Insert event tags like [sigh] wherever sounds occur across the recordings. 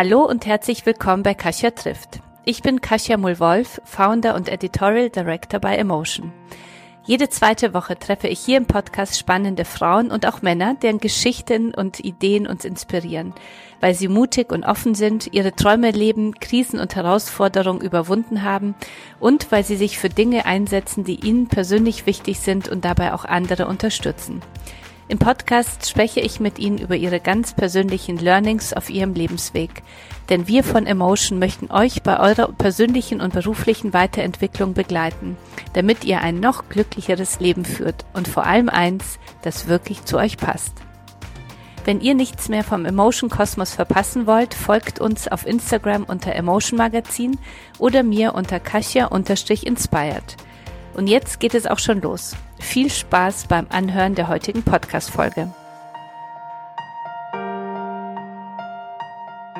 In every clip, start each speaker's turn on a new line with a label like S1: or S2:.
S1: Hallo und herzlich willkommen bei Kasia trifft. Ich bin Kasia Mulwolf, Founder und Editorial Director bei Emotion. Jede zweite Woche treffe ich hier im Podcast spannende Frauen und auch Männer, deren Geschichten und Ideen uns inspirieren, weil sie mutig und offen sind, ihre Träume leben, Krisen und Herausforderungen überwunden haben und weil sie sich für Dinge einsetzen, die ihnen persönlich wichtig sind und dabei auch andere unterstützen. Im Podcast spreche ich mit Ihnen über Ihre ganz persönlichen Learnings auf Ihrem Lebensweg. Denn wir von Emotion möchten euch bei eurer persönlichen und beruflichen Weiterentwicklung begleiten, damit ihr ein noch glücklicheres Leben führt und vor allem eins, das wirklich zu euch passt. Wenn ihr nichts mehr vom Emotion Kosmos verpassen wollt, folgt uns auf Instagram unter Emotion Magazin oder mir unter Kasia-inspired. Und jetzt geht es auch schon los. Viel Spaß beim Anhören der heutigen Podcast-Folge.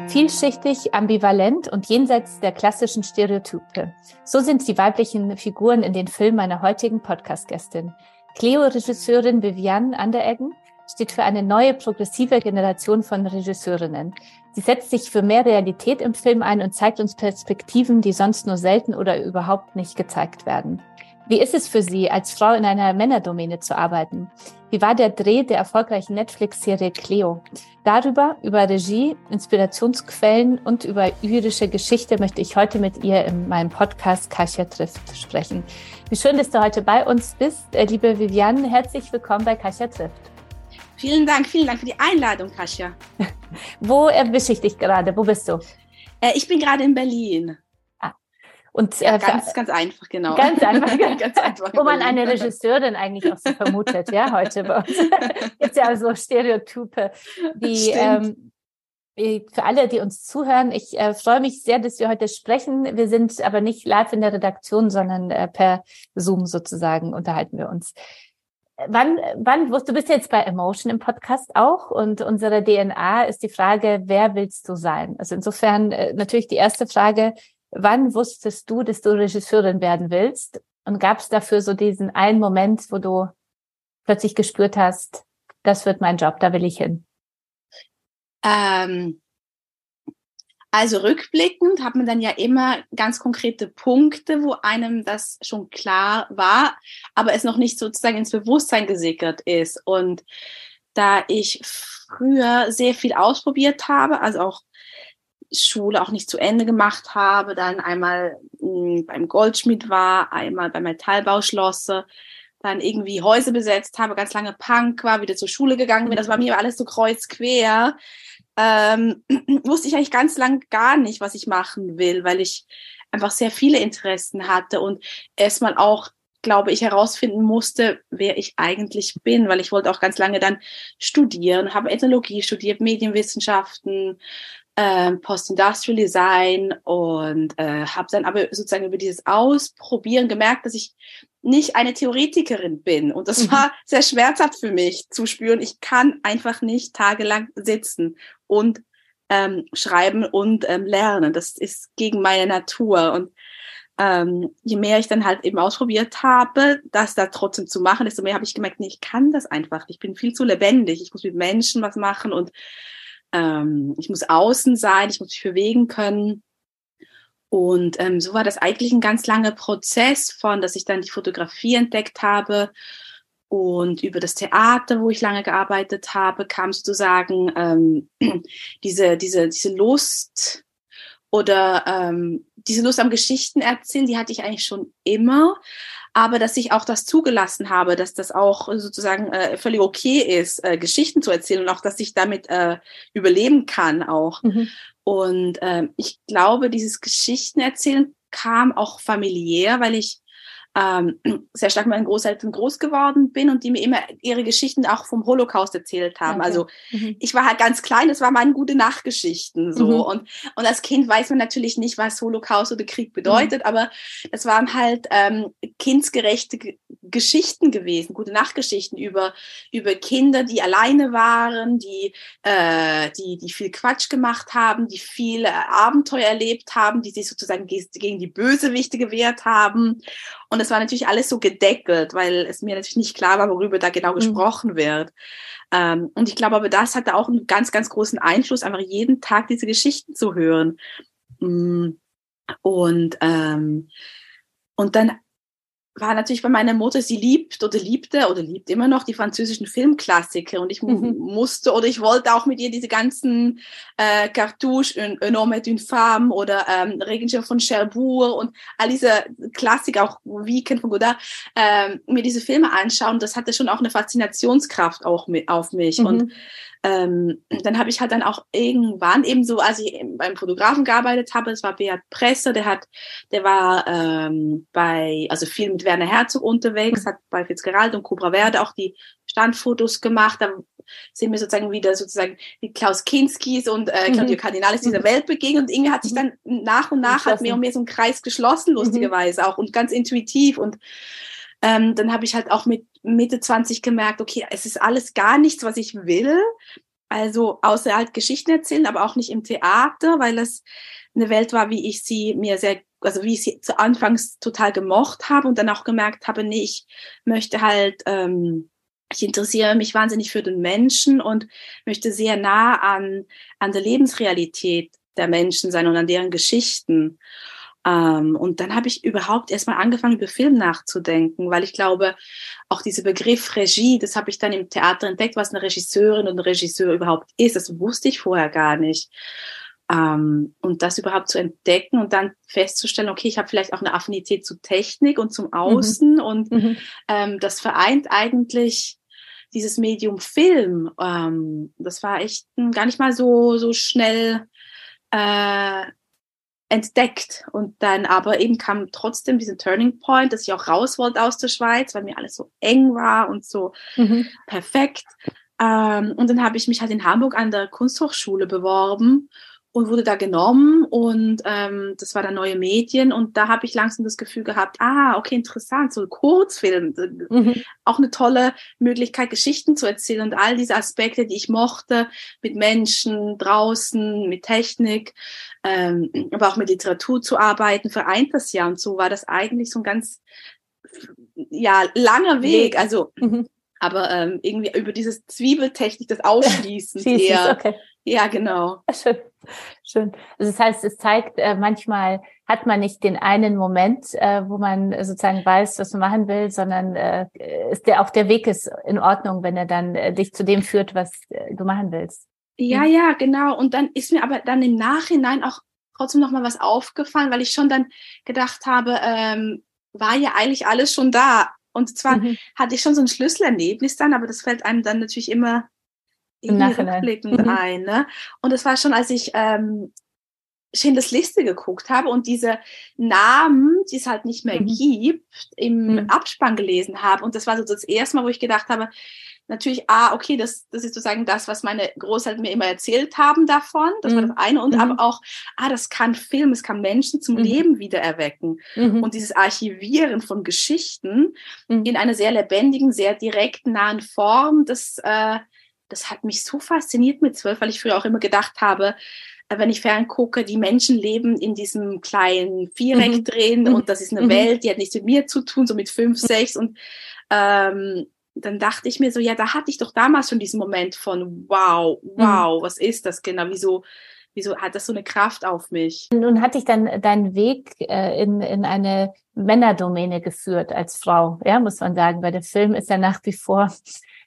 S1: Vielschichtig, ambivalent und jenseits der klassischen Stereotype. So sind die weiblichen Figuren in den Filmen meiner heutigen Podcast-Gästin. Cleo-Regisseurin Viviane Andereggen steht für eine neue progressive Generation von Regisseurinnen. Sie setzt sich für mehr Realität im Film ein und zeigt uns Perspektiven, die sonst nur selten oder überhaupt nicht gezeigt werden. Wie ist es für Sie, als Frau in einer Männerdomäne zu arbeiten? Wie war der Dreh der erfolgreichen Netflix-Serie Cleo? Darüber, über Regie, Inspirationsquellen und über irische Geschichte möchte ich heute mit ihr in meinem Podcast Kasia trifft sprechen. Wie schön, dass du heute bei uns bist, äh, liebe Viviane. Herzlich willkommen bei Kasia trifft.
S2: Vielen Dank, vielen Dank für die Einladung, Kasia. [laughs]
S1: Wo erwische ich dich gerade? Wo bist du?
S2: Äh, ich bin gerade in Berlin.
S1: Und,
S2: ja, äh, ganz, ganz einfach, genau.
S1: Ganz einfach, [laughs] ganz einfach. Wo man eine Regisseurin eigentlich auch so vermutet, ja, heute bei uns. [laughs] Gibt ja so Stereotype, die ähm, für alle, die uns zuhören, ich äh, freue mich sehr, dass wir heute sprechen. Wir sind aber nicht live in der Redaktion, sondern äh, per Zoom sozusagen unterhalten wir uns. Wann, wann, du bist jetzt bei Emotion im Podcast auch und unsere DNA ist die Frage, wer willst du sein? Also insofern äh, natürlich die erste Frage, wann wusstest du, dass du Regisseurin werden willst? Und gab es dafür so diesen einen Moment, wo du plötzlich gespürt hast, das wird mein Job, da will ich hin?
S2: Ähm, also rückblickend hat man dann ja immer ganz konkrete Punkte, wo einem das schon klar war, aber es noch nicht sozusagen ins Bewusstsein gesickert ist. Und da ich früher sehr viel ausprobiert habe, also auch Schule auch nicht zu Ende gemacht habe, dann einmal mh, hm, beim Goldschmied war, einmal beim Metallbauschlosse, dann irgendwie Häuser besetzt habe, ganz lange Punk war, wieder zur Schule gegangen bin. Das war mir alles so kreuzquer. Ähm, [clears throat] wusste ich eigentlich ganz lang gar nicht, was ich machen will, weil ich einfach sehr viele Interessen hatte und erstmal auch glaube ich, herausfinden musste, wer ich eigentlich bin, weil ich wollte auch ganz lange dann studieren, habe Ethnologie studiert, Medienwissenschaften, äh, Post-Industrial Design und äh, habe dann aber sozusagen über dieses Ausprobieren gemerkt, dass ich nicht eine Theoretikerin bin. Und das mhm. war sehr schmerzhaft für mich zu spüren. Ich kann einfach nicht tagelang sitzen und ähm, schreiben und ähm, lernen. Das ist gegen meine Natur. Und ähm, je mehr ich dann halt eben ausprobiert habe, das da trotzdem zu machen, desto mehr habe ich gemerkt, nee, ich kann das einfach. Ich bin viel zu lebendig. Ich muss mit Menschen was machen und ähm, ich muss außen sein, ich muss mich bewegen können. Und ähm, so war das eigentlich ein ganz langer Prozess von, dass ich dann die Fotografie entdeckt habe und über das Theater, wo ich lange gearbeitet habe, kam sozusagen ähm, [clears throat] diese, diese, diese Lust oder ähm, diese Lust am Geschichten erzählen, die hatte ich eigentlich schon immer aber dass ich auch das zugelassen habe, dass das auch sozusagen äh, völlig okay ist, äh, Geschichten zu erzählen und auch, dass ich damit äh, überleben kann auch. Mhm. Und äh, ich glaube, dieses Geschichten erzählen kam auch familiär, weil ich ähm, sehr stark mit meinen Großeltern groß geworden bin und die mir immer ihre Geschichten auch vom Holocaust erzählt haben. Okay. Also mhm. ich war halt ganz klein, das waren meine gute Nachtgeschichten so. Mhm. Und, und als Kind weiß man natürlich nicht, was Holocaust oder Krieg bedeutet, mhm. aber es waren halt ähm, kindsgerechte G Geschichten gewesen, gute Nachtgeschichten über, über Kinder, die alleine waren, die, äh, die, die viel Quatsch gemacht haben, die viele Abenteuer erlebt haben, die sich sozusagen gegen die Bösewichte gewehrt haben. Und das war natürlich alles so gedeckelt, weil es mir natürlich nicht klar war, worüber da genau mhm. gesprochen wird. Ähm, und ich glaube aber, das hatte auch einen ganz, ganz großen Einfluss, einfach jeden Tag diese Geschichten zu hören. Mm. Und, ähm, und dann war natürlich bei meiner Mutter, sie liebt oder liebte oder liebt immer noch die französischen Filmklassiker und ich mhm. musste oder ich wollte auch mit ihr diese ganzen äh, Cartouche, Un, homme et une femme oder ähm, Regenschirm von Cherbourg und all diese Klassiker, auch Weekend von Godard, ähm, mir diese Filme anschauen. Das hatte schon auch eine Faszinationskraft auch mit, auf mich mhm. und ähm, dann habe ich halt dann auch irgendwann eben so, als ich beim Fotografen gearbeitet habe, das war Beat Presser, der hat, der war ähm, bei, also viel mit Werner Herzog unterwegs, hat bei Fitzgerald und Cobra Verde auch die Standfotos gemacht. Da sind wir sozusagen wieder sozusagen die Klaus Kinskis und äh, Claudio mhm. Cardinalis dieser mhm. Welt begegnet und irgendwie hat sich dann nach und nach hat mehr und mehr so ein Kreis geschlossen, mhm. lustigerweise auch und ganz intuitiv und ähm, dann habe ich halt auch mit Mitte 20 gemerkt, okay, es ist alles gar nichts, was ich will. Also außer halt Geschichten erzählen, aber auch nicht im Theater, weil es eine Welt war, wie ich sie mir sehr, also wie ich sie zu Anfangs total gemocht habe und dann auch gemerkt habe, nee, ich möchte halt, ähm, ich interessiere mich wahnsinnig für den Menschen und möchte sehr nah an, an der Lebensrealität der Menschen sein und an deren Geschichten. Ähm, und dann habe ich überhaupt erstmal angefangen, über Film nachzudenken, weil ich glaube, auch dieser Begriff Regie, das habe ich dann im Theater entdeckt, was eine Regisseurin und ein Regisseur überhaupt ist. Das wusste ich vorher gar nicht. Ähm, und das überhaupt zu entdecken und dann festzustellen, okay, ich habe vielleicht auch eine Affinität zu Technik und zum mhm. Außen mhm. und mhm. Ähm, das vereint eigentlich dieses Medium Film. Ähm, das war echt gar nicht mal so so schnell äh, entdeckt. Und dann aber eben kam trotzdem diesen Turning Point, dass ich auch raus wollte aus der Schweiz, weil mir alles so eng war und so mhm. perfekt. Ähm, und dann habe ich mich halt in Hamburg an der Kunsthochschule beworben und wurde da genommen und ähm, das war dann neue Medien und da habe ich langsam das Gefühl gehabt, ah, okay, interessant, so ein Kurzfilm, mhm. auch eine tolle Möglichkeit, Geschichten zu erzählen und all diese Aspekte, die ich mochte, mit Menschen draußen, mit Technik, ähm, aber auch mit Literatur zu arbeiten, vereint das ja und so war das eigentlich so ein ganz ja langer Weg, also mhm. aber ähm, irgendwie über dieses Zwiebeltechnik, das Ausschließen [laughs] eher. Okay. Ja, genau. [laughs]
S1: Schön. Schön. Also das heißt, es zeigt, äh, manchmal hat man nicht den einen Moment, äh, wo man sozusagen weiß, was man machen will, sondern äh, ist der auch der Weg ist in Ordnung, wenn er dann äh, dich zu dem führt, was äh, du machen willst.
S2: Ja, mhm. ja, genau. Und dann ist mir aber dann im Nachhinein auch trotzdem noch mal was aufgefallen, weil ich schon dann gedacht habe, ähm, war ja eigentlich alles schon da. Und zwar mhm. hatte ich schon so ein Schlüsselerlebnis dann, aber das fällt einem dann natürlich immer im rückblickend mhm. ein. Ne? Und es war schon, als ich ähm, Schindlers Liste geguckt habe und diese Namen, die es halt nicht mehr mhm. gibt, im mhm. Abspann gelesen habe. Und das war so das erste Mal, wo ich gedacht habe, natürlich, ah, okay, das, das ist sozusagen das, was meine Großeltern mir immer erzählt haben davon. Das mhm. war das eine. Und mhm. aber auch, ah, das kann Film, es kann Menschen zum mhm. Leben wieder erwecken. Mhm. Und dieses Archivieren von Geschichten mhm. in einer sehr lebendigen, sehr direkten, nahen Form, das, äh, das hat mich so fasziniert mit zwölf, weil ich früher auch immer gedacht habe, äh, wenn ich ferngucke, die Menschen leben in diesem kleinen Viereck mhm. drin mhm. und das ist eine mhm. Welt, die hat nichts mit mir zu tun, so mit fünf, sechs und ähm, dann dachte ich mir so, ja, da hatte ich doch damals schon diesen Moment von, wow, wow, mhm. was ist das genau, wieso, wieso hat das so eine Kraft auf mich?
S1: Nun hat dich dann dein Weg äh, in, in eine Männerdomäne geführt als Frau, ja, muss man sagen, weil der Film ist ja nach wie vor äh,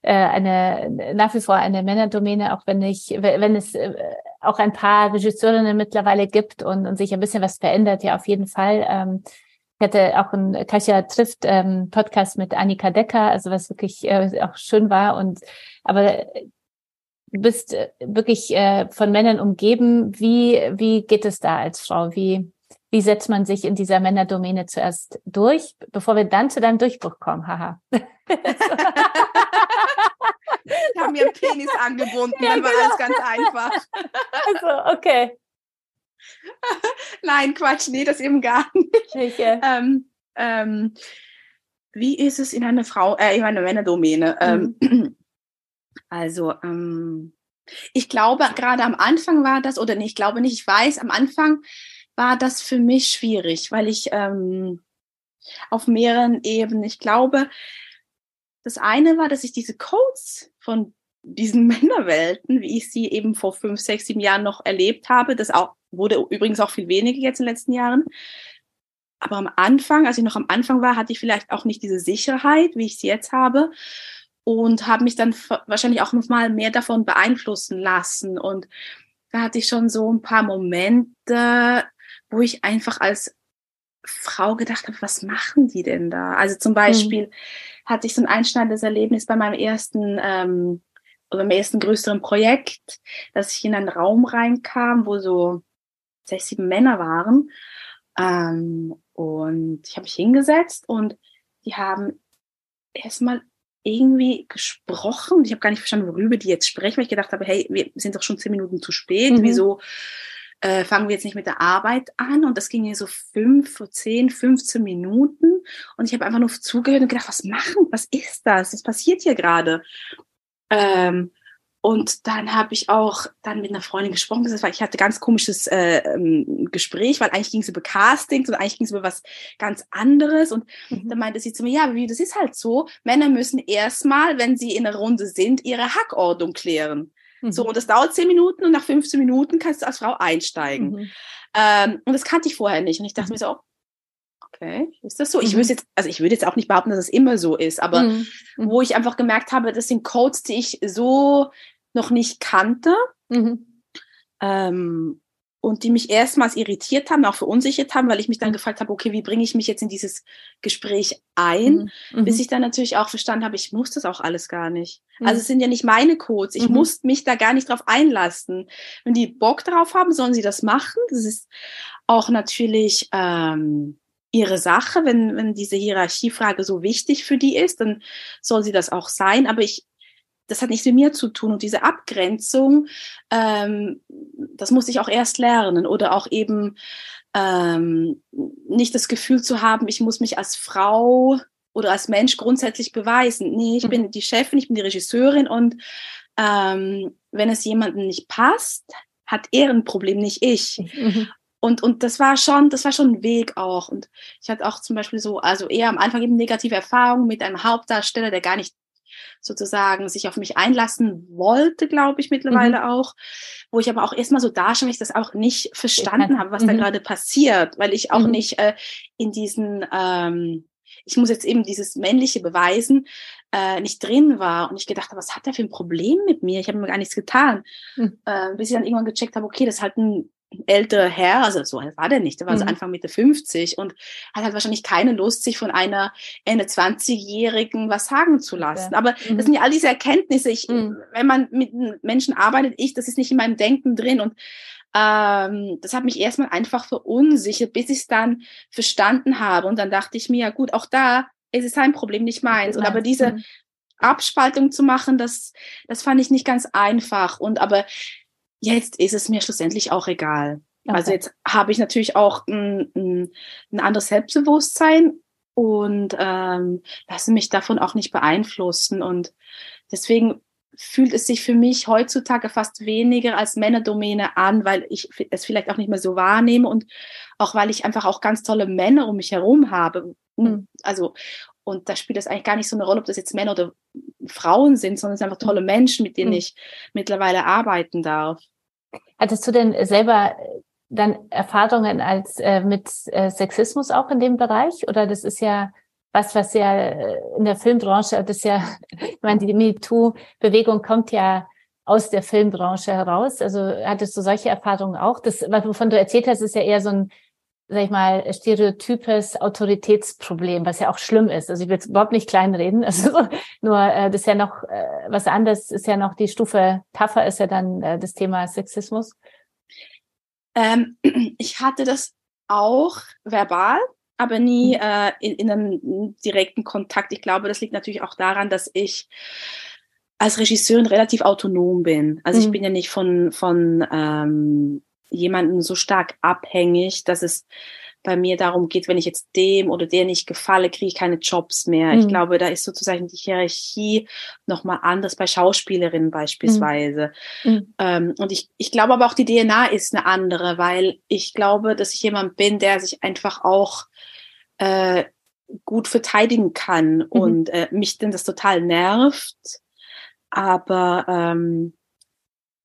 S1: eine nach wie vor eine Männerdomäne, auch wenn ich, wenn es äh, auch ein paar Regisseurinnen mittlerweile gibt und, und sich ein bisschen was verändert, ja auf jeden Fall. Ähm, ich hatte auch ein Kasia trifft ähm, Podcast mit Annika Decker, also was wirklich äh, auch schön war und aber du bist äh, wirklich äh, von Männern umgeben. Wie wie geht es da als Frau? Wie wie setzt man sich in dieser Männerdomäne zuerst durch, bevor wir dann zu deinem Durchbruch kommen? Haha. [laughs]
S2: Ich habe mir einen Penis angebunden, ja, dann war genau. alles ganz einfach.
S1: Also, okay.
S2: Nein, Quatsch, nee, das eben gar nicht. Okay. Ähm, ähm, wie ist es in einer Frau, äh, in einer Männerdomäne? Ähm, mhm. [clears throat] also, ähm, ich glaube, gerade am Anfang war das, oder nee, ich glaube nicht, ich weiß, am Anfang war das für mich schwierig, weil ich ähm, auf mehreren Ebenen. Ich glaube, das eine war, dass ich diese Codes von diesen [laughs] Männerwelten, wie ich sie eben vor fünf, sechs, sieben Jahren noch erlebt habe, das auch wurde übrigens auch viel weniger jetzt in den letzten Jahren. Aber am Anfang, als ich noch am Anfang war, hatte ich vielleicht auch nicht diese Sicherheit, wie ich sie jetzt habe. Und habe mich dann wahrscheinlich auch noch mal mehr davon beeinflussen lassen. Und da hatte ich schon so ein paar Momente, wo ich einfach als Frau gedacht habe, was machen die denn da? Also zum Beispiel mhm. hatte ich so ein einschneidendes Erlebnis bei meinem ersten ähm, oder beim ersten größeren Projekt, dass ich in einen Raum reinkam, wo so sechs, sieben Männer waren. Ähm, und ich habe mich hingesetzt und die haben erstmal irgendwie gesprochen. Ich habe gar nicht verstanden, worüber die jetzt sprechen, weil ich gedacht habe, hey, wir sind doch schon zehn Minuten zu spät. Mhm. Wieso äh, fangen wir jetzt nicht mit der Arbeit an? Und das ging hier so fünf, zehn, 15 Minuten. Und ich habe einfach nur zugehört und gedacht, was machen? Was ist das? Was passiert hier gerade? Ähm, und dann habe ich auch dann mit einer Freundin gesprochen, weil ich hatte ganz komisches äh, ähm, Gespräch, weil eigentlich ging es über Castings und eigentlich ging es über was ganz anderes. Und mhm. dann meinte sie zu mir, ja, wie das ist halt so, Männer müssen erstmal, wenn sie in einer Runde sind, ihre Hackordnung klären. Mhm. So, und das dauert zehn Minuten und nach 15 Minuten kannst du als Frau einsteigen. Mhm. Ähm, und das kannte ich vorher nicht. Und ich dachte mhm. mir so, okay, ist das so? Ich mhm. würde jetzt, also ich würde jetzt auch nicht behaupten, dass es immer so ist, aber mhm. mhm. wo ich einfach gemerkt habe, das sind Codes, die ich so noch nicht kannte. Ähm, und die mich erstmals irritiert haben, auch verunsichert haben, weil ich mich dann gefragt habe, okay, wie bringe ich mich jetzt in dieses Gespräch ein, mhm. bis ich dann natürlich auch verstanden habe, ich muss das auch alles gar nicht. Mhm. Also es sind ja nicht meine Codes, ich mhm. muss mich da gar nicht drauf einlassen. Wenn die Bock drauf haben, sollen sie das machen. Das ist auch natürlich ähm, ihre Sache, wenn, wenn diese Hierarchiefrage so wichtig für die ist, dann soll sie das auch sein. Aber ich, das hat nichts mit mir zu tun. Und diese Abgrenzung, ähm, das muss ich auch erst lernen. Oder auch eben ähm, nicht das Gefühl zu haben, ich muss mich als Frau oder als Mensch grundsätzlich beweisen. Nee, ich mhm. bin die Chefin, ich bin die Regisseurin und ähm, wenn es jemandem nicht passt, hat er ein Problem, nicht ich. Mhm. Und, und das war schon, das war schon ein Weg auch. Und ich hatte auch zum Beispiel so, also eher am Anfang eben negative Erfahrungen mit einem Hauptdarsteller, der gar nicht sozusagen sich auf mich einlassen wollte, glaube ich, mittlerweile mhm. auch, wo ich aber auch erstmal so da schon, weil ich das auch nicht verstanden habe, was mhm. da gerade passiert, weil ich auch mhm. nicht äh, in diesen, ähm, ich muss jetzt eben dieses männliche beweisen, äh, nicht drin war und ich gedacht habe, was hat er für ein Problem mit mir? Ich habe mir gar nichts getan, mhm. äh, bis ich dann irgendwann gecheckt habe, okay, das ist halt ein älterer Herr, also so alt war der nicht, der war mhm. so Anfang Mitte 50 und hat halt wahrscheinlich keine Lust, sich von einer Ende 20-Jährigen was sagen zu lassen. Ja. Aber mhm. das sind ja all diese Erkenntnisse. Ich, mhm. Wenn man mit Menschen arbeitet, ich, das ist nicht in meinem Denken drin und ähm, das hat mich erstmal einfach verunsichert, bis ich es dann verstanden habe. Und dann dachte ich mir, ja gut, auch da ist es sein Problem, nicht meins. Und aber diese mhm. Abspaltung zu machen, das, das fand ich nicht ganz einfach. Und aber jetzt ist es mir schlussendlich auch egal. Okay. Also jetzt habe ich natürlich auch ein, ein, ein anderes Selbstbewusstsein und ähm, lasse mich davon auch nicht beeinflussen. Und deswegen fühlt es sich für mich heutzutage fast weniger als Männerdomäne an, weil ich es vielleicht auch nicht mehr so wahrnehme und auch weil ich einfach auch ganz tolle Männer um mich herum habe. Mhm. Also, und da spielt es eigentlich gar nicht so eine Rolle, ob das jetzt Männer oder Frauen sind, sondern es sind einfach tolle Menschen, mit denen mhm. ich mittlerweile arbeiten darf.
S1: Hattest du denn selber dann Erfahrungen als äh, mit äh, Sexismus auch in dem Bereich? Oder das ist ja was, was ja äh, in der Filmbranche, das ist ja, [laughs] ich meine, die MeToo-Bewegung kommt ja aus der Filmbranche heraus. Also hattest du solche Erfahrungen auch? Das, wovon du erzählt hast, ist ja eher so ein, sag ich mal, stereotypes Autoritätsproblem, was ja auch schlimm ist. Also ich will überhaupt nicht kleinreden. [laughs] Also nur äh, das ist ja noch äh, was anderes, ist ja noch die Stufe tougher ist ja dann äh, das Thema Sexismus.
S2: Ähm, [clears throat] ich hatte das auch verbal, aber nie mhm. äh, in, in einem direkten Kontakt. Ich glaube, das liegt natürlich auch daran, dass ich als Regisseurin relativ autonom bin. Also mhm. ich bin ja nicht von, von ähm, jemanden so stark abhängig, dass es bei mir darum geht, wenn ich jetzt dem oder der nicht gefalle, kriege ich keine Jobs mehr. Mhm. Ich glaube, da ist sozusagen die Hierarchie nochmal anders bei Schauspielerinnen beispielsweise. Mhm. mhm. Ähm, und ich, ich glaube aber auch, die DNA ist eine andere, weil ich glaube, dass ich jemand bin, der sich einfach auch äh, gut verteidigen kann mhm. und äh, mich denn das total nervt, aber ähm,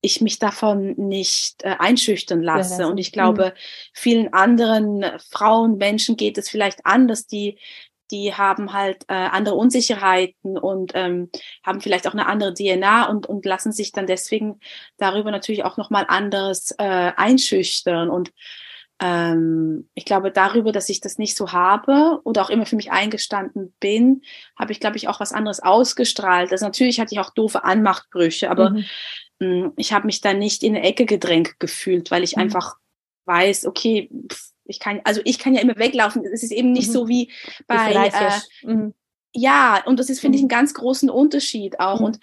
S2: ich mich davon nicht äh, einschüchtern lasse. Ja, und ich glaube, mhm. vielen anderen Frauen, Menschen geht es vielleicht anders, die die haben halt äh, andere Unsicherheiten und ähm, haben vielleicht auch eine andere DNA und, und lassen sich dann deswegen darüber natürlich auch nochmal anders äh, einschüchtern. Und ähm, ich glaube, darüber, dass ich das nicht so habe oder auch immer für mich eingestanden bin, habe ich, glaube ich, auch was anderes ausgestrahlt. Also natürlich hatte ich auch doofe Anmachtbrüche, aber mhm. Mh, mm, ich habe mich da nicht in eine Ecke gedrängt gefühlt, weil ich mhm. einfach weiß, okay, ich kann, also ich kann ja immer weglaufen. Es ist eben nicht mhm. so wie bei, äh, mhm. ja, und das ist, finde ich, mhm. einen ganz großen Unterschied auch. Mhm. Und,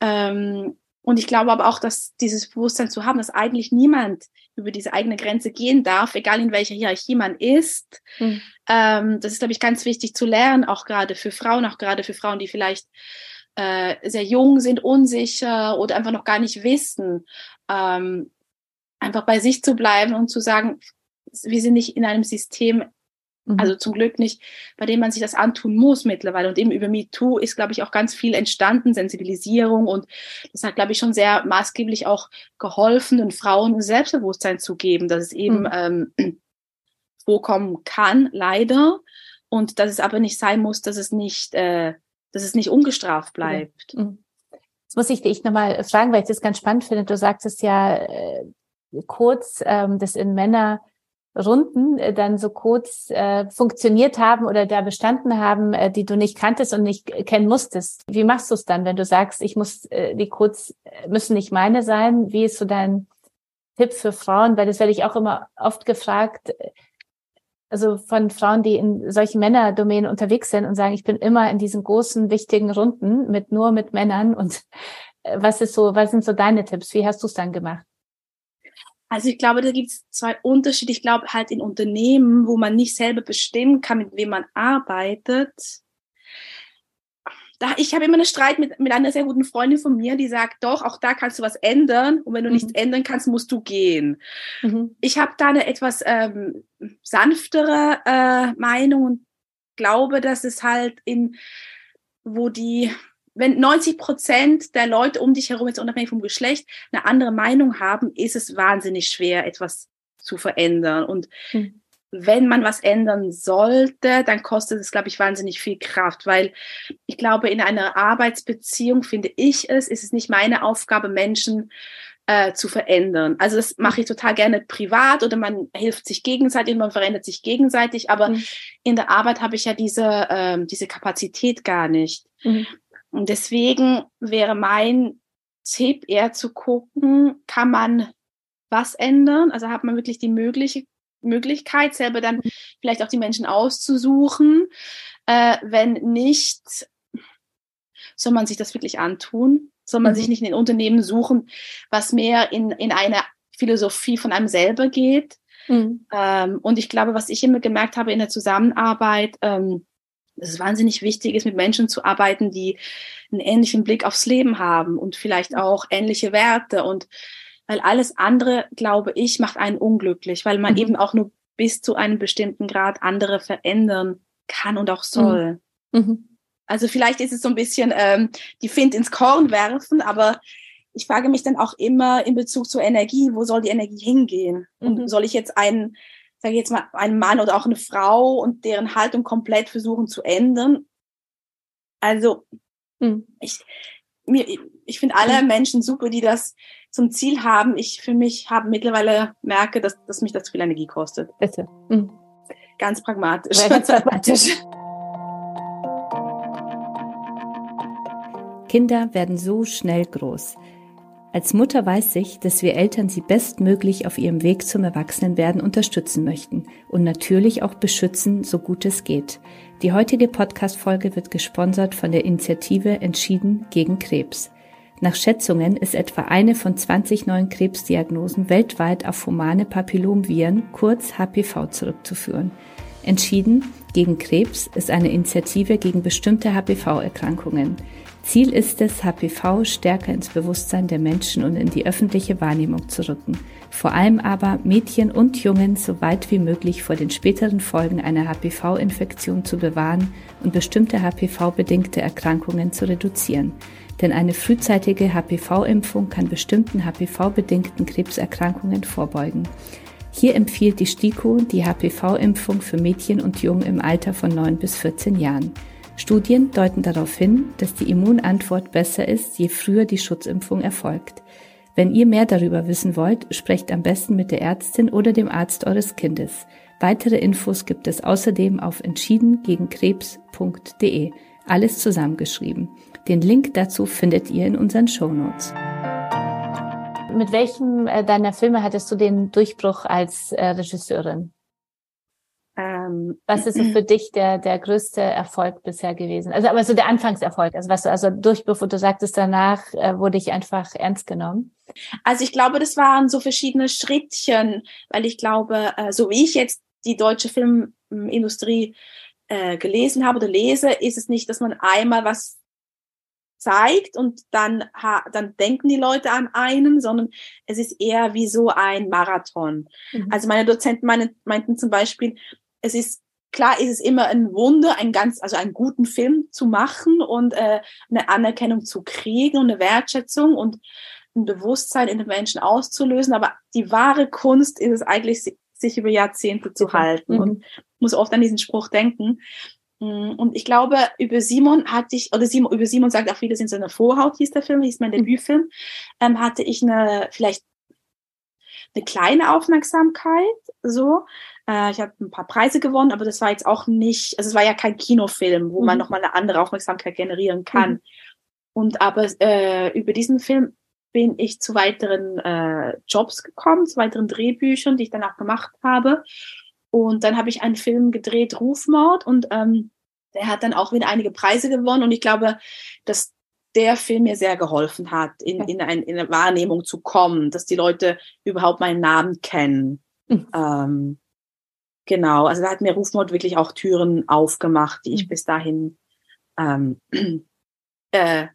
S2: ähm, und ich glaube aber auch, dass dieses Bewusstsein zu haben, dass eigentlich niemand über diese eigene Grenze gehen darf, egal in welcher Hierarchie man ist. Mhm. Ähm, das ist, glaube ich, ganz wichtig zu lernen, auch gerade für Frauen, auch gerade für Frauen, die vielleicht äh, sehr jung sind, unsicher oder einfach noch gar nicht wissen. Ähm, einfach bei sich zu bleiben und zu sagen, wir sind nicht in einem System, mhm. also zum Glück nicht, bei dem man sich das antun muss mittlerweile. Und eben über MeToo ist, glaube ich, auch ganz viel entstanden, Sensibilisierung. Und das hat, glaube ich, schon sehr maßgeblich auch geholfen, den Frauen ein Selbstbewusstsein zu geben, dass es eben mhm. ähm, vorkommen kann, leider. Und dass es aber nicht sein muss, dass es nicht, äh, dass es nicht ungestraft bleibt. Mhm.
S1: Jetzt muss ich dich nochmal fragen, weil ich das ganz spannend finde. Du sagst es ja äh, kurz, ähm, dass in Männer Runden äh, dann so Codes äh, funktioniert haben oder da bestanden haben, äh, die du nicht kanntest und nicht kennen musstest. Wie machst du es dann, wenn du sagst, ich muss, äh, die Codes äh, müssen nicht meine sein? Wie ist so dein Tipp für Frauen? Weil das werde ich auch immer oft gefragt, äh, also von Frauen, die in solchen Männerdomänen unterwegs sind und sagen, ich bin immer in diesen großen, wichtigen Runden mit nur mit Männern und was ist so, was sind so deine Tipps? Wie hast du es dann gemacht?
S2: Also ich glaube, da gibt es zwei Unterschiede. Ich glaube halt in Unternehmen, wo man nicht selber bestimmen kann, mit wem man arbeitet. Da, ich habe immer einen Streit mit, mit einer sehr guten Freundin von mir, die sagt, doch, auch da kannst du was ändern und wenn du mhm. nichts ändern kannst, musst du gehen. Mhm. Ich habe da eine etwas ähm, sanftere äh, Meinung und glaube, dass es halt in, wo die wenn 90 Prozent der Leute um dich herum, jetzt unabhängig vom Geschlecht, eine andere Meinung haben, ist es wahnsinnig schwer, etwas zu verändern. Und mhm. Wenn man was ändern sollte, dann kostet es, glaube ich, wahnsinnig viel Kraft, weil ich glaube, in einer Arbeitsbeziehung finde ich es, ist es nicht meine Aufgabe, Menschen äh, zu verändern. Also das mache ich total gerne privat oder man hilft sich gegenseitig und man verändert sich gegenseitig, aber mhm. in der Arbeit habe ich ja diese, ähm, diese Kapazität gar nicht. Mhm. Und deswegen wäre mein Tipp eher zu gucken, kann man was ändern? Also hat man wirklich die mögliche Möglichkeit, selber dann vielleicht auch die Menschen auszusuchen. Äh, wenn nicht, soll man sich das wirklich antun? Soll man mhm. sich nicht in den Unternehmen suchen, was mehr in, in eine Philosophie von einem selber geht? Mhm. Ähm, und ich glaube, was ich immer gemerkt habe in der Zusammenarbeit, ähm, dass es wahnsinnig wichtig ist, mit Menschen zu arbeiten, die einen ähnlichen Blick aufs Leben haben und vielleicht auch ähnliche Werte und weil alles andere, glaube ich, macht einen unglücklich, weil man mhm. eben auch nur bis zu einem bestimmten Grad andere verändern kann und auch soll. Mhm. mhm. Also vielleicht ist es so ein bisschen ähm, die Find ins Korn werfen, aber ich frage mich dann auch immer in Bezug zur Energie, wo soll die Energie hingehen? Mhm. Und soll ich jetzt einen sage ich jetzt mal, einen Mann oder auch eine Frau und deren Haltung komplett versuchen zu ändern. Also hm. ich, mir, ich finde alle hm. Menschen super, die das zum Ziel haben. Ich für mich habe mittlerweile merke, dass, dass mich das zu viel Energie kostet.
S1: Bitte. Hm.
S2: Ganz pragmatisch.
S1: Ganz pragmatisch. [laughs] Kinder werden so schnell groß. Als Mutter weiß ich, dass wir Eltern sie bestmöglich auf ihrem Weg zum Erwachsenenwerden unterstützen möchten und natürlich auch beschützen, so gut es geht. Die heutige Podcast-Folge wird gesponsert von der Initiative Entschieden gegen Krebs. Nach Schätzungen ist etwa eine von 20 neuen Krebsdiagnosen weltweit auf humane Papillomviren, kurz HPV, zurückzuführen. Entschieden gegen Krebs ist eine Initiative gegen bestimmte HPV-Erkrankungen. Ziel ist es, HPV stärker ins Bewusstsein der Menschen und in die öffentliche Wahrnehmung zu rücken. Vor allem aber Mädchen und Jungen so weit wie möglich vor den späteren Folgen einer HPV-Infektion zu bewahren und bestimmte HPV-bedingte Erkrankungen zu reduzieren. Denn eine frühzeitige HPV-Impfung kann bestimmten HPV-bedingten Krebserkrankungen vorbeugen. Hier empfiehlt die STIKO die HPV-Impfung für Mädchen und Jungen im Alter von 9 bis 14 Jahren. Studien deuten darauf hin, dass die Immunantwort besser ist, je früher die Schutzimpfung erfolgt. Wenn ihr mehr darüber wissen wollt, sprecht am besten mit der Ärztin oder dem Arzt eures Kindes. Weitere Infos gibt es außerdem auf entschiedengegenkrebs.de. Alles zusammengeschrieben. Den Link dazu findet ihr in unseren Shownotes. Mit welchem äh, deiner Filme hattest du den Durchbruch als äh, Regisseurin? Ähm, was ist so für [clears throat] dich der, der größte Erfolg bisher gewesen? Also, aber so der Anfangserfolg, also was also Durchbruch, wo du sagtest, danach äh, wurde ich einfach ernst genommen.
S2: Also ich glaube, das waren so verschiedene Schrittchen, weil ich glaube, äh, so wie ich jetzt die deutsche Filmindustrie äh, gelesen habe oder lese, ist es nicht, dass man einmal was zeigt und dann, dann denken die Leute an einen, sondern es ist eher wie so ein Marathon. Mhm. Also meine Dozenten meine, meinten zum Beispiel, es ist klar ist es immer ein Wunder, einen ganz, also einen guten Film zu machen und äh, eine Anerkennung zu kriegen und eine Wertschätzung und ein Bewusstsein in den Menschen auszulösen. Aber die wahre Kunst ist es eigentlich, sich über Jahrzehnte zu halten. Mhm. Und muss oft an diesen Spruch denken. Mm, und ich glaube, über Simon hatte ich, oder Simon, über Simon sagt auch viele sind so eine Vorhaut, hieß der Film, hieß mein mhm. Debütfilm, ähm, hatte ich eine, vielleicht eine kleine Aufmerksamkeit, so. Äh, ich habe ein paar Preise gewonnen, aber das war jetzt auch nicht, also es war ja kein Kinofilm, wo mhm. man nochmal eine andere Aufmerksamkeit generieren kann. Mhm. Und aber äh, über diesen Film bin ich zu weiteren äh, Jobs gekommen, zu weiteren Drehbüchern, die ich dann auch gemacht habe. Und dann habe ich einen Film gedreht, Rufmord, und ähm, der hat dann auch wieder einige Preise gewonnen. Und ich glaube, dass der Film mir sehr geholfen hat, in, in, ein, in eine Wahrnehmung zu kommen, dass die Leute überhaupt meinen Namen kennen. Mhm. Ähm, genau, also da hat mir Rufmord wirklich auch Türen aufgemacht, die ich mhm. bis dahin ähm, [clears throat] äh,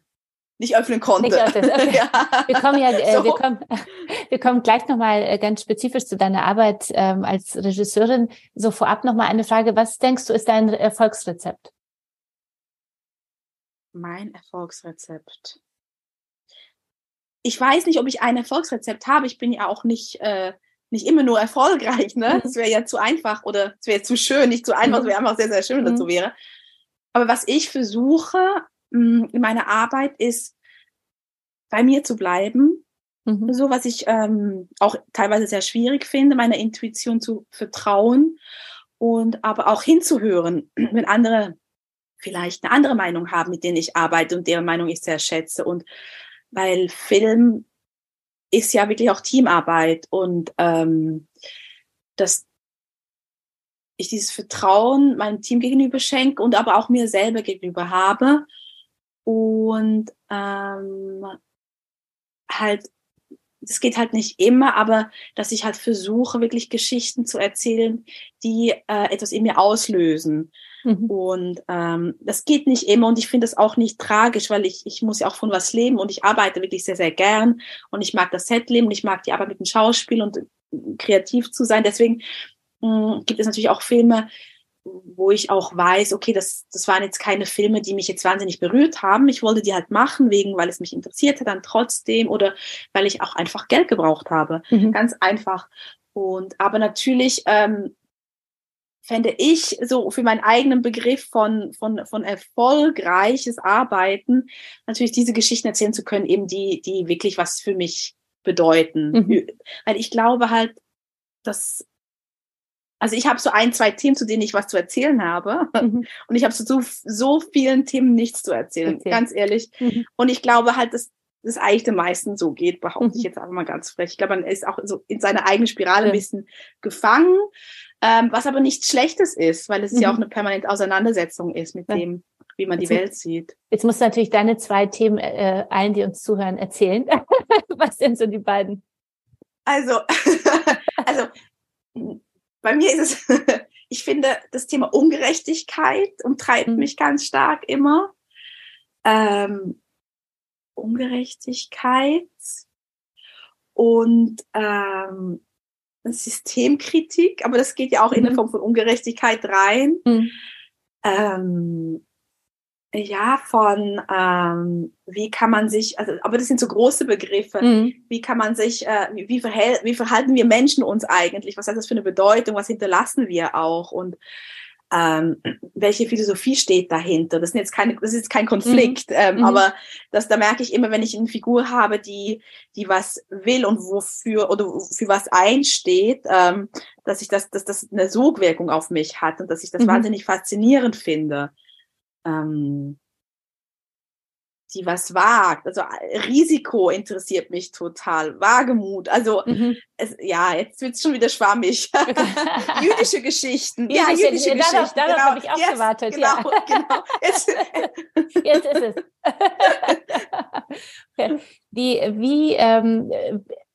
S2: nicht öffnen konnte. Nicht öffnen. Okay. [laughs]
S1: ja. Wir kommen ja, äh, so. wir kommen, [laughs] wir kommen gleich nochmal äh, ganz spezifisch zu deiner Arbeit ähm, als Regisseurin. So vorab nochmal eine Frage. Was denkst du ist dein Erfolgsrezept?
S2: Mein Erfolgsrezept. Ich weiß nicht, ob ich ein Erfolgsrezept habe. Ich bin ja auch nicht, äh, nicht immer nur erfolgreich. Ne? Mhm. Das wäre ja zu einfach oder es wäre zu schön, nicht zu einfach, es wäre einfach sehr, sehr schön, wenn das so mhm. wäre. Aber was ich versuche, Mm, in meiner Arbeit ist, bei mir zu bleiben. Mhm. So, was ich ähm, auch teilweise sehr schwierig finde, meiner Intuition zu vertrauen und aber auch hinzuhören, [clears throat] wenn andere vielleicht eine andere Meinung haben, mit denen ich arbeite und deren Meinung ich sehr schätze. Und weil Film ist ja wirklich auch Teamarbeit und ähm, dass ich dieses Vertrauen meinem Team gegenüber schenke und aber auch mir selber gegenüber habe und ähm, halt, es geht halt nicht immer, aber dass ich halt versuche, wirklich Geschichten zu erzählen, die äh, etwas in mir auslösen. Mhm. Und ähm, das geht nicht immer und ich finde das auch nicht tragisch, weil ich, ich muss ja auch von was leben und ich arbeite wirklich sehr, sehr gern und ich mag das Setleben und ich mag die Arbeit mit dem Schauspiel und äh, kreativ zu sein. Deswegen mh, mm, gibt es natürlich auch Filme, wo ich auch weiß, okay, das, das waren jetzt keine Filme, die mich jetzt wahnsinnig berührt haben. Ich wollte die halt machen, wegen, weil es mich interessiert hat, dann trotzdem oder weil ich auch einfach Geld gebraucht habe. Mhm. Ganz einfach. Und aber natürlich ähm, fände ich so für meinen eigenen Begriff von, von, von erfolgreiches Arbeiten natürlich diese Geschichten erzählen zu können, eben die, die wirklich was für mich bedeuten. Mhm. Weil ich glaube halt, dass also ich habe so ein, zwei Themen, zu denen ich was zu erzählen habe. Mhm. [laughs] Und ich habe zu so, so vielen Themen nichts zu erzählen, okay. ganz ehrlich. Mhm. Und ich glaube halt, dass das eigentlich den meisten so geht, behaupte mhm. ich jetzt einfach mal ganz frech. Ich glaube, man ist auch so in seiner eigenen Spirale ein bisschen gefangen, ähm, was aber nichts Schlechtes ist, weil es ja auch mhm. eine permanente Auseinandersetzung ist mit ja. dem, wie man jetzt die Welt sieht.
S1: Jetzt musst du natürlich deine zwei Themen äh, allen, die uns zuhören, erzählen. [laughs] was sind so die beiden?
S2: Also, [laughs] also bei mir ist es, [laughs] ich finde, das Thema Ungerechtigkeit umtreibt mhm. mich ganz stark immer. Ähm, Ungerechtigkeit und ähm, Systemkritik, aber das geht ja auch in der mhm. Form von Ungerechtigkeit rein. Mhm. Ähm, ja, von ähm, wie kann man sich, also, aber das sind so große Begriffe. Mhm. Wie kann man sich, äh, wie, wie, verhält, wie verhalten wir Menschen uns eigentlich? Was hat das für eine Bedeutung? Was hinterlassen wir auch? Und ähm, welche Philosophie steht dahinter? Das, sind jetzt keine, das ist jetzt kein Konflikt, mhm. Ähm, mhm. aber das, da merke ich immer, wenn ich eine Figur habe, die, die was will und wofür oder für was einsteht, ähm, dass ich das, dass das eine Sogwirkung auf mich hat und dass ich das mhm. wahnsinnig faszinierend finde ähm, die was wagt. Also äh, Risiko interessiert mich total, Wagemut. Also mhm. es, ja, jetzt wird's schon wieder schwammig. [laughs] jüdische Geschichten.
S1: ja, jüdische ja, Geschichten. Darauf, darauf genau. habe ich auch yes, gewartet. Genau, ja. genau. Jetzt, [laughs] jetzt ist es. [laughs] wie, wie, ähm,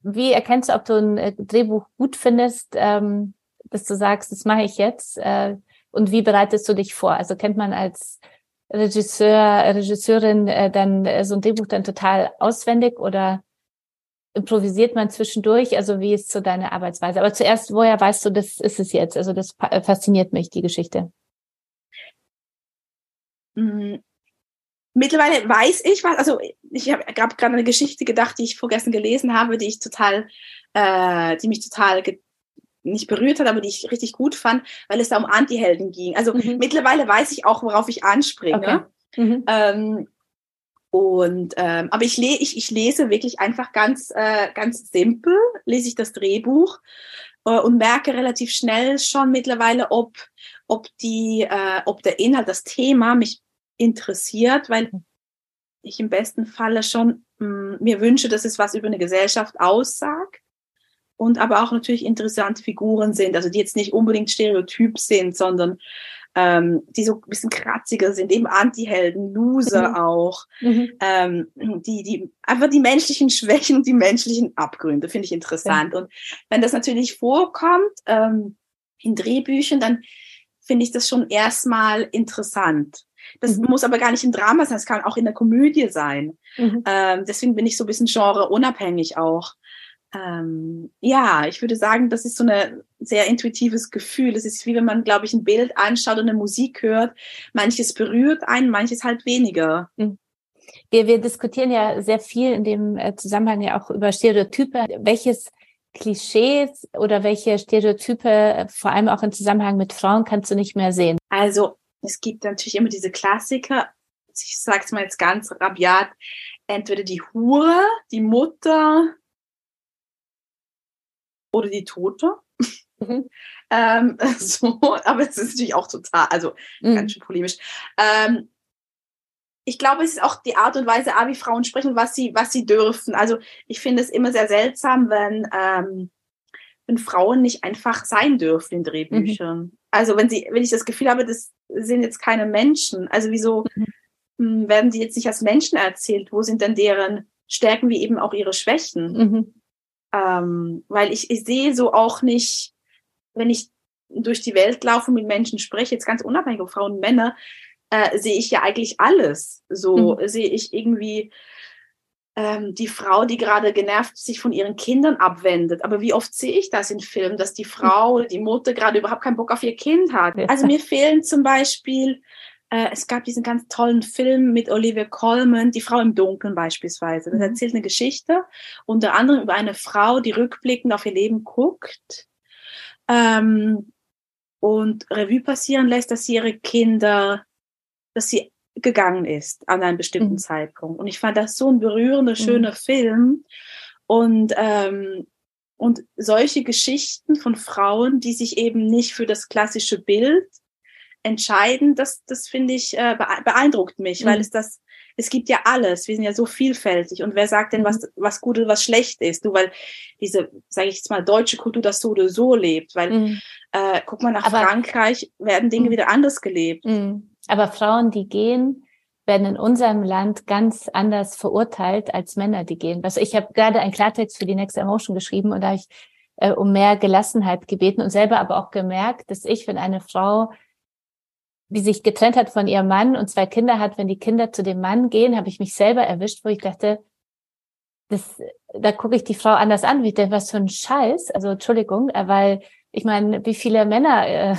S1: wie erkennst du, ob du ein äh, Drehbuch gut findest, ähm, dass du sagst, das mache ich jetzt? Äh, und wie bereitest du dich vor? Also kennt man als Regisseur, Regisseurin äh, dann äh, so ein Drehbuch dann total auswendig oder improvisiert man zwischendurch? Also wie ist so deine Arbeitsweise? Aber zuerst, woher weißt du, das ist es jetzt? Also das fasziniert mich, die Geschichte.
S2: Mhm. Mittlerweile weiß ich was, also ich habe gerade eine Geschichte gedacht, die ich vorgestern gelesen habe, die ich total, äh, die mich total nicht berührt hat, aber die ich richtig gut fand, weil es da um Antihelden ging. Also mhm. mittlerweile weiß ich auch, worauf ich anspringe. Okay. Mhm. Ähm, und ähm, aber ich, le ich, ich lese wirklich einfach ganz, äh, ganz simpel, lese ich das Drehbuch äh, und merke relativ schnell schon mittlerweile, ob, ob, die, äh, ob der Inhalt, das Thema mich interessiert, weil ich im besten Falle schon mh, mm, mir wünsche, dass es was über eine Gesellschaft aussagt und aber auch natürlich interessante Figuren sind, also die jetzt nicht unbedingt stereotyp sind, sondern ähm, die so ein bisschen kratziger sind, eben Anti-Helden, Loser mhm. auch, mhm. Ähm, die, die einfach die menschlichen Schwächen und die menschlichen Abgründe finde ich interessant. Ja. Und wenn das natürlich vorkommt ähm, in Drehbüchern, dann finde ich das schon erstmal interessant. Das mhm. muss aber gar nicht ein Drama sein, es kann auch in der Komödie sein. Mhm. Ähm, deswegen bin ich so ein bisschen genreunabhängig auch ähm, ja, ich würde sagen, das ist so ein sehr intuitives Gefühl. Es ist wie wenn man, glaube ich, ein Bild anschaut und eine Musik hört. Manches berührt einen, manches halt weniger.
S1: Mhm. Wir, wir diskutieren ja sehr viel in dem äh, Zusammenhang ja auch über Stereotype. Welches Klischees oder welche Stereotype, äh, vor allem auch im Zusammenhang mit Frauen, kannst du nicht mehr sehen?
S2: Also es gibt natürlich immer diese Klassiker. Ich sag's mal jetzt ganz rabiat. Entweder die Hure, die Mutter, oder die Tote. Mhm. [laughs] ähm, [laughs] so, aber es ist natürlich auch total, also mhm. ganz schön polemisch. Ähm, ich glaube, es ist auch die Art und Weise, wie Frauen sprechen, was sie, was sie dürfen. Also ich finde es immer sehr seltsam, wenn, ähm, wenn Frauen nicht einfach sein dürfen in Drehbüchern. Mhm. Also wenn sie, wenn ich das Gefühl habe, das sind jetzt keine Menschen. Also wieso mhm. Hm, werden die jetzt nicht als Menschen erzählt? Wo sind denn deren Stärken wie eben auch ihre Schwächen? Mhm. Ähm, weil ich, ich sehe so auch nicht, wenn ich durch die Welt laufe und mit Menschen spreche, jetzt ganz unabhängig ob Frauen und Männer, äh, sehe ich ja eigentlich alles. So mhm. sehe ich irgendwie ähm, die Frau, die gerade genervt sich von ihren Kindern abwendet. Aber wie oft sehe ich das in Filmen, dass die Frau oder die Mutter gerade überhaupt keinen Bock auf ihr Kind hat? Also mir fehlen zum Beispiel äh, es gab diesen ganz tollen Film mit Olivia Colman, Die Frau im Dunkeln beispielsweise. Das mhm. erzählt eine Geschichte, unter anderem über eine Frau, die rückblickend auf ihr Leben guckt ähm, und Revue passieren lässt, dass sie ihre Kinder, dass sie gegangen ist an einem bestimmten mhm. Zeitpunkt. Und ich fand das so ein berührender, mhm. schöner mhm. Film. Und ähm, und solche Geschichten von Frauen, die sich eben nicht für das klassische Bild entscheiden, das, das finde ich, äh, beeindruckt mich, mhm. weil es das, es gibt ja alles, wir sind ja so vielfältig und wer sagt denn, was, mhm. was gut und was schlecht ist, du, weil diese, sage ich jetzt mal, deutsche Kultur das so oder so lebt, weil, mhm. äh, guck mal nach Aber, Frankreich, werden Dinge mhm. wieder anders gelebt.
S1: Mhm. Aber Frauen, die gehen, werden in unserem Land ganz anders verurteilt als Männer, die gehen. Also ich habe gerade einen Klartext für die Next Emotion geschrieben und da habe ich äh, um mehr Gelassenheit gebeten und selber aber auch gemerkt, dass ich, wenn eine Frau die sich getrennt hat von ihrem Mann und zwei Kinder hat, wenn die Kinder zu dem Mann gehen, habe ich mich selber erwischt, wo ich dachte, das, da gucke ich die Frau anders an, wie der was für ein Scheiß. Also Entschuldigung, äh, weil ich meine, wie viele Männer äh,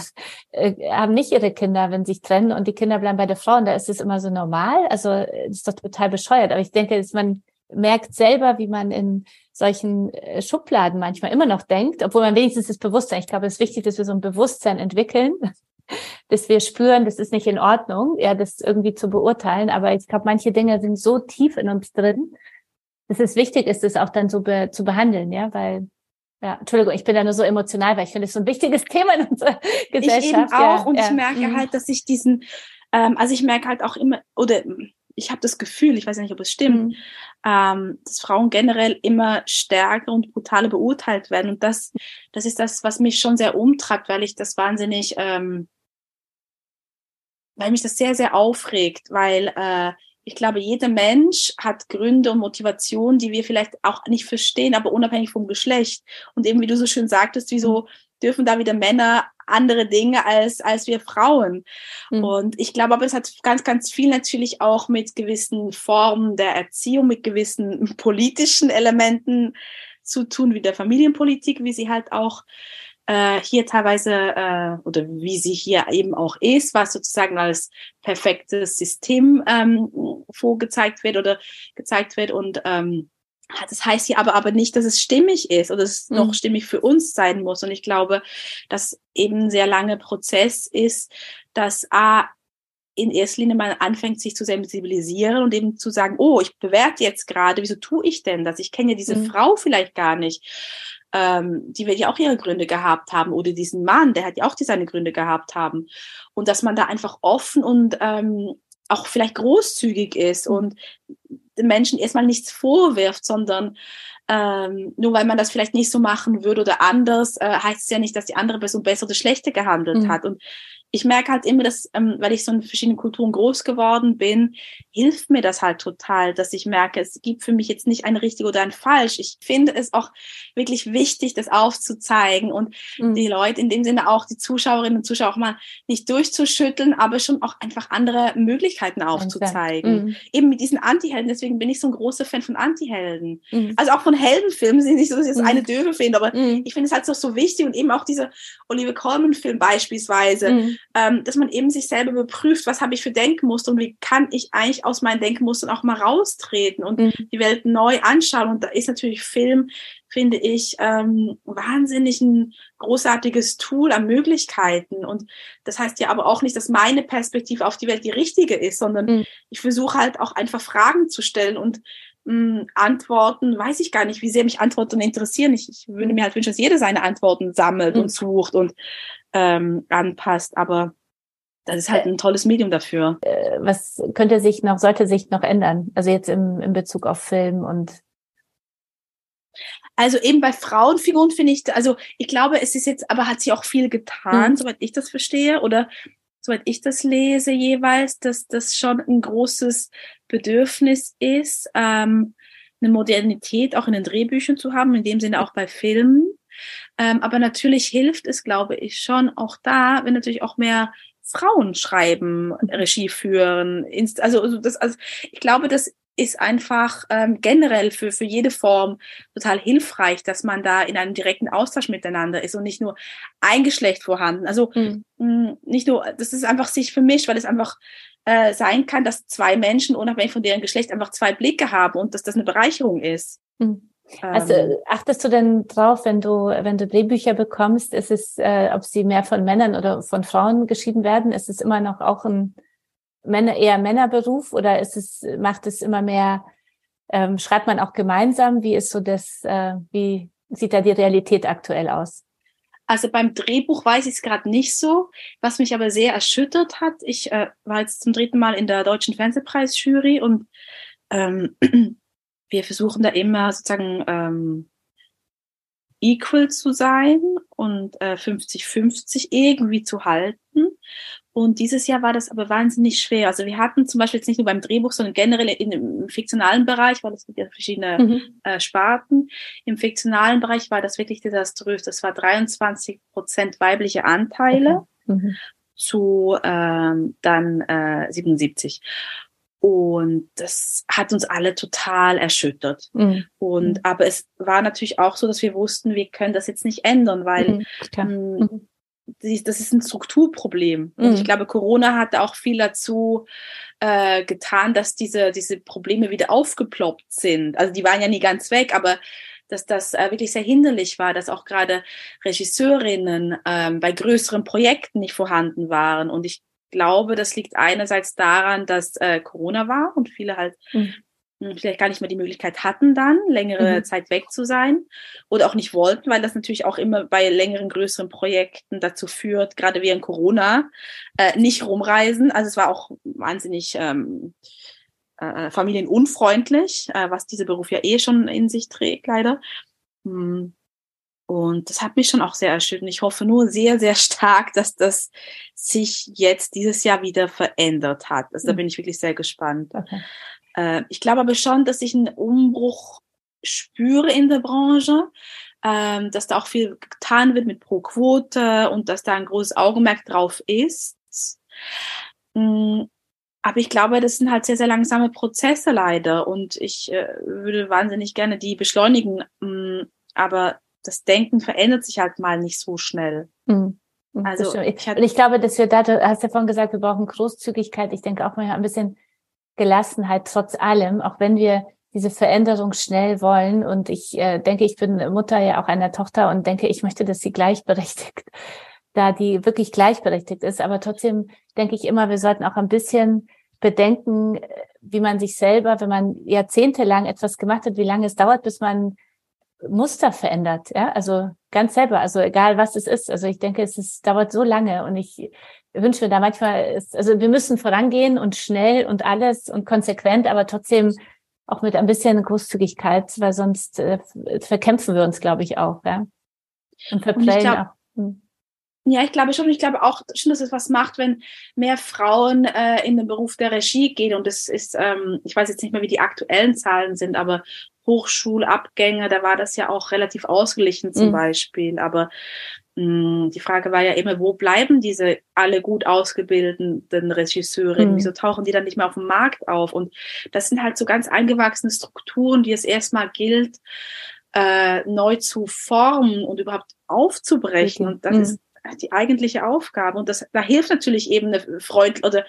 S1: äh, haben nicht ihre Kinder, wenn sie sich trennen und die Kinder bleiben bei der Frau und da ist es immer so normal. Also ist doch total bescheuert. Aber ich denke, dass man merkt selber, wie man in solchen äh, Schubladen manchmal immer noch denkt, obwohl man wenigstens das Bewusstsein, ich glaube, es ist wichtig, dass wir so ein Bewusstsein entwickeln, dass wir spüren, das ist nicht in Ordnung, ja, das irgendwie zu beurteilen. Aber ich glaube, manche Dinge sind so tief in uns drin, dass es wichtig ist, das auch dann so be zu behandeln, ja, weil ja, Entschuldigung, ich bin da nur so emotional, weil ich finde, es so ein wichtiges [laughs] Thema in unserer Gesellschaft.
S2: Ich eben auch ja, und ja. ich merke mhm. halt, dass ich diesen, ähm, also ich merke halt auch immer, oder ich habe das Gefühl, ich weiß nicht, ob es stimmt, mhm. ähm, dass Frauen generell immer stärker und brutaler beurteilt werden. Und das, das ist das, was mich schon sehr umtreibt, weil ich das wahnsinnig, ähm, weil mich das sehr, sehr aufregt, weil äh, ich glaube, jeder Mensch hat Gründe und Motivationen, die wir vielleicht auch nicht verstehen, aber unabhängig vom Geschlecht. Und eben, wie du so schön sagtest, wieso mhm. dürfen da wieder Männer andere Dinge als, als wir Frauen. Mhm. Und ich glaube aber, es hat ganz, ganz viel natürlich auch mit gewissen Formen der Erziehung, mit gewissen politischen Elementen zu tun, wie der Familienpolitik, wie sie halt auch äh, hier teilweise äh, oder wie sie hier eben auch ist, was sozusagen als perfektes System ähm, vorgezeigt wird oder gezeigt wird und ähm, das heißt hier aber aber nicht, dass es stimmig ist oder es mhm. noch stimmig für uns sein muss. Und ich glaube, dass eben ein sehr langer Prozess ist, dass A, in erster Linie mal anfängt, sich zu sensibilisieren und eben zu sagen, oh, ich bewerte jetzt gerade, wieso tue ich denn das? Ich kenne ja diese mhm. Frau vielleicht gar nicht ähm, die wird ja auch ihre Gründe gehabt haben oder diesen Mann, der hat ja auch die seine Gründe gehabt haben. Und dass man da einfach offen und ähm, auch vielleicht großzügig ist mhm. und den Menschen erstmal nichts vorwirft, sondern ähm, nur weil man das vielleicht nicht so machen würde oder anders, äh, heißt es ja nicht, dass die andere Person besser oder schlechter gehandelt mhm. hat. Und ich merke halt immer, dass, ähm, weil ich so in verschiedenen Kulturen groß geworden bin, hilft mir das halt total, dass ich merke, es gibt für mich jetzt nicht ein richtig oder ein falsch. Ich finde es auch wirklich wichtig, das aufzuzeigen und mhm. die Leute in dem Sinne auch, die Zuschauerinnen und Zuschauer auch mal nicht durchzuschütteln, aber schon auch einfach andere Möglichkeiten aufzuzeigen. Mhm. Eben mit diesen Antihelden, deswegen bin ich so ein großer Fan von Antihelden. Mhm. Also auch von Heldenfilmen, sind nicht so, dass ich das mhm. eine döve finde, aber mhm. ich finde es halt so, so wichtig und eben auch dieser Oliver Colman-Film beispielsweise mhm ähm, dass man eben sich selber überprüft, was habe ich für Denkmuster und wie kann ich eigentlich aus meinen Denkmustern auch mal raustreten und mhm. die Welt neu anschauen. Und da ist natürlich Film, finde ich, ähm, wahnsinnig ein großartiges Tool an Möglichkeiten. Und das heißt ja aber auch nicht, dass meine Perspektive auf die Welt die richtige ist, sondern mhm. ich versuche halt auch einfach Fragen zu stellen und mh, Antworten, weiß ich gar nicht, wie sehr mich Antworten interessieren. Ich, ich würde mir halt wünschen, dass jeder seine Antworten sammelt mhm. und sucht und ähm, anpasst. Aber das ist halt ein tolles Medium dafür.
S1: Äh, was könnte sich noch, sollte sich noch ändern? Also jetzt im, im Bezug auf Film und
S2: also eben bei Frauenfiguren finde ich, also ich glaube, es ist jetzt, aber hat sich auch viel getan, mhm. soweit ich das verstehe, oder soweit ich das lese jeweils, dass das schon ein großes Bedürfnis ist, ähm, eine Modernität auch in den Drehbüchern zu haben, in dem Sinne auch bei Filmen. Ähm, aber natürlich hilft es, glaube ich, schon auch da, wenn natürlich auch mehr Frauen schreiben, Regie führen. Also, also, das, also ich glaube, das ist einfach ähm, generell für, für jede Form total hilfreich, dass man da in einem direkten Austausch miteinander ist und nicht nur ein Geschlecht vorhanden. Also mhm. mh, nicht nur, das ist einfach sich vermischt, weil es einfach äh, sein kann, dass zwei Menschen, unabhängig von deren Geschlecht, einfach zwei Blicke haben und dass das eine Bereicherung ist.
S1: Mhm. Also achtest du denn drauf, wenn du, wenn du Drehbücher bekommst, ist es, äh, ob sie mehr von Männern oder von Frauen geschrieben werden, ist es immer noch auch ein Männer, eher Männerberuf oder ist es, macht es immer mehr, ähm, schreibt man auch gemeinsam? Wie ist so das, äh, wie sieht da die Realität aktuell aus?
S2: Also beim Drehbuch weiß ich es gerade nicht so. Was mich aber sehr erschüttert hat, ich äh, war jetzt zum dritten Mal in der Deutschen Fernsehpreisjury und ähm, [clears throat] wir versuchen da immer sozusagen ähm, equal zu sein und 50-50 äh, irgendwie zu halten. Und dieses Jahr war das aber wahnsinnig schwer. Also wir hatten zum Beispiel jetzt nicht nur beim Drehbuch, sondern generell in, im fiktionalen Bereich, weil es gibt ja verschiedene mhm. äh, Sparten. Im fiktionalen Bereich war das wirklich desaströs. Das war 23 Prozent weibliche Anteile. Okay. Mhm. zu ähm, dann äh, 77. Und das hat uns alle total erschüttert. Mhm. Und mhm. aber es war natürlich auch so, dass wir wussten, wir können das jetzt nicht ändern, weil mhm. Das ist ein Strukturproblem. Und ich mhm. glaube, Corona hat auch viel dazu äh, getan, dass diese, diese Probleme wieder aufgeploppt sind. Also die waren ja nie ganz weg, aber dass das äh, wirklich sehr hinderlich war, dass auch gerade Regisseurinnen ähm, bei größeren Projekten nicht vorhanden waren. Und ich glaube, das liegt einerseits daran, dass äh, Corona war und viele halt mhm. Vielleicht gar nicht mehr die Möglichkeit hatten, dann längere mhm. Zeit weg zu sein oder auch nicht wollten, weil das natürlich auch immer bei längeren, größeren Projekten dazu führt, gerade während Corona, äh, nicht rumreisen. Also es war auch wahnsinnig ähm, äh, familienunfreundlich, äh, was dieser Beruf ja eh schon in sich trägt, leider. Hm. Und das hat mich schon auch sehr erschüttert. Ich hoffe nur sehr, sehr stark, dass das sich jetzt dieses Jahr wieder verändert hat. Also da mhm. bin ich wirklich sehr gespannt. Okay. Äh, ich glaube aber schon, dass ich einen Umbruch spüre in der Branche, ähm, dass da auch viel getan wird mit Pro Quote und dass da ein großes Augenmerk drauf ist. Mhm. Aber ich glaube, das sind halt sehr, sehr langsame Prozesse leider und ich äh, würde wahnsinnig gerne die beschleunigen. Mh, aber das Denken verändert sich halt mal nicht so schnell. Mhm.
S1: Also ich, und ich glaube, dass wir da, du hast ja vorhin gesagt, wir brauchen Großzügigkeit. Ich denke auch mal ein bisschen Gelassenheit trotz allem, auch wenn wir diese Veränderung schnell wollen. Und ich äh, denke, ich bin Mutter ja auch einer Tochter und denke, ich möchte, dass sie gleichberechtigt, [laughs] da die wirklich gleichberechtigt ist. Aber trotzdem denke ich immer, wir sollten auch ein bisschen bedenken, wie man sich selber, wenn man jahrzehntelang etwas gemacht hat, wie lange es dauert, bis man Muster verändert, ja, also ganz selber, also egal was es ist. Also ich denke, es ist, dauert so lange und ich wünsche mir da manchmal, ist, also wir müssen vorangehen und schnell und alles und konsequent, aber trotzdem auch mit ein bisschen Großzügigkeit, weil sonst äh, verkämpfen wir uns, glaube ich, auch, ja. Und verprellen auch. Hm.
S2: Ja, ich glaube schon. Ich glaube auch schon, dass es was macht, wenn mehr Frauen äh, in den Beruf der Regie gehen. Und es ist, ähm, ich weiß jetzt nicht mehr, wie die aktuellen Zahlen sind, aber Hochschulabgänge, da war das ja auch relativ ausgeglichen zum mhm. Beispiel. Aber die Frage war ja immer, wo bleiben diese alle gut ausgebildeten Regisseurinnen? Mhm. Wieso tauchen die dann nicht mehr auf dem Markt auf? Und das sind halt so ganz eingewachsene Strukturen, die es erstmal gilt, äh, neu zu formen und überhaupt aufzubrechen. Mhm. Und das ist die eigentliche Aufgabe. Und das, da hilft natürlich eben eine Freund oder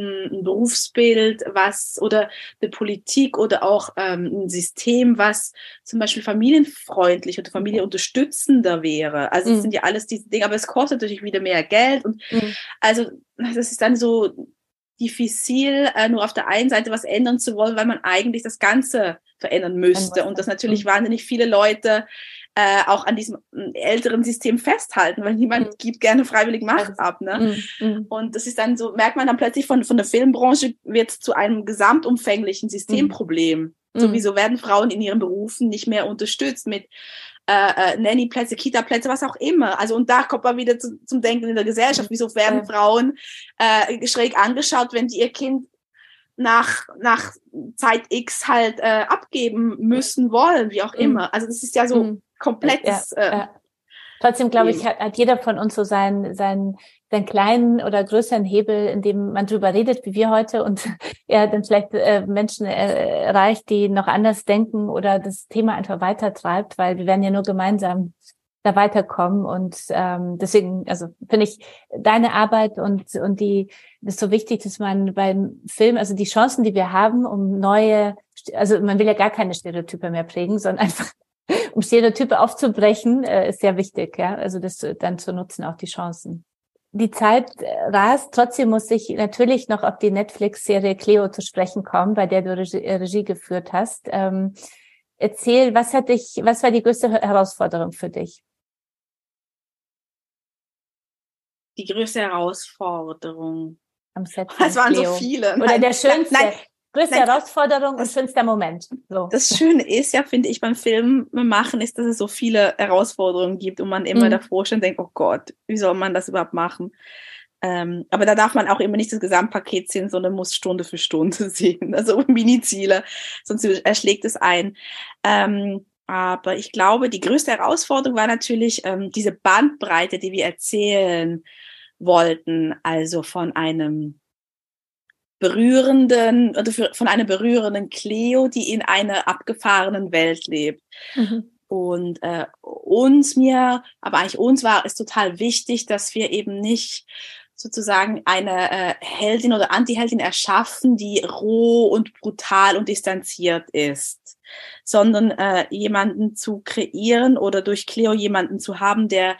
S2: ein Berufsbild, was oder eine Politik oder auch ähm, ein System, was zum Beispiel familienfreundlich oder familienunterstützender wäre. Also mhm. das sind ja alles diese Dinge, aber es kostet natürlich wieder mehr Geld und mhm. also das ist dann so diffizil, äh, nur auf der einen Seite was ändern zu wollen, weil man eigentlich das Ganze verändern müsste und das natürlich mhm. wahnsinnig viele Leute äh, auch an diesem mm, älteren System festhalten, weil niemand mhm. gibt gerne freiwillig Macht also, ab. Ne? Mhm, mhm. Und das ist dann so, merkt man dann plötzlich von, von der Filmbranche wird zu einem gesamtumfänglichen Systemproblem. Mhm. Sowieso werden Frauen in ihren Berufen nicht mehr unterstützt mit äh, äh, Nanny-Plätze, Kita-Plätze, was auch immer. Also und da kommt man wieder zu, zum Denken in der Gesellschaft. Wieso werden ja. Frauen äh, schräg angeschaut, wenn die ihr Kind nach, nach Zeit X halt äh, abgeben müssen wollen, wie auch mhm. immer. Also das ist ja so mhm komplettes. Ja, äh, ja.
S1: Trotzdem glaube ich, hat, hat jeder von uns so seinen, seinen, seinen kleinen oder größeren Hebel, in dem man drüber redet, wie wir heute, und [laughs] er dann vielleicht äh, Menschen äh, erreicht, die noch anders denken oder das Thema einfach weitertreibt, weil wir werden ja nur gemeinsam da weiterkommen. Und ähm, deswegen, also finde ich deine Arbeit und und die ist so wichtig, dass man beim Film, also die Chancen, die wir haben, um neue, also man will ja gar keine Stereotype mehr prägen, sondern einfach um Stereotype aufzubrechen, äh, ist sehr wichtig, ja. Also das dann zu nutzen, auch die Chancen. Die Zeit äh, rast, trotzdem muss ich natürlich noch auf die Netflix-Serie Cleo zu sprechen kommen, bei der du Regie, äh, Regie geführt hast. Ähm, erzähl, was hat dich, was war die größte Herausforderung für dich?
S2: Die größte Herausforderung.
S1: Am Set.
S2: Es waren Cleo. so viele.
S1: Oder der schönste. Nein, Größte Nein, Herausforderung und schönster Moment.
S2: So. Das Schöne ist ja, finde ich, beim Film machen, ist, dass es so viele Herausforderungen gibt und man immer mhm. davor schon denkt, oh Gott, wie soll man das überhaupt machen? Ähm, aber da darf man auch immer nicht das Gesamtpaket sehen, sondern muss Stunde für Stunde [laughs] sehen. Also [laughs] Mini-Ziele, sonst erschlägt es ein. Ähm, aber ich glaube, die größte Herausforderung war natürlich ähm, diese Bandbreite, die wir erzählen wollten. Also von einem berührenden oder von einer berührenden Cleo, die in einer abgefahrenen Welt lebt. Mhm. Und äh, uns, mir, aber eigentlich uns war es total wichtig, dass wir eben nicht sozusagen eine äh, Heldin oder Anti-Heldin erschaffen, die roh und brutal und distanziert ist, sondern äh, jemanden zu kreieren oder durch Cleo jemanden zu haben, der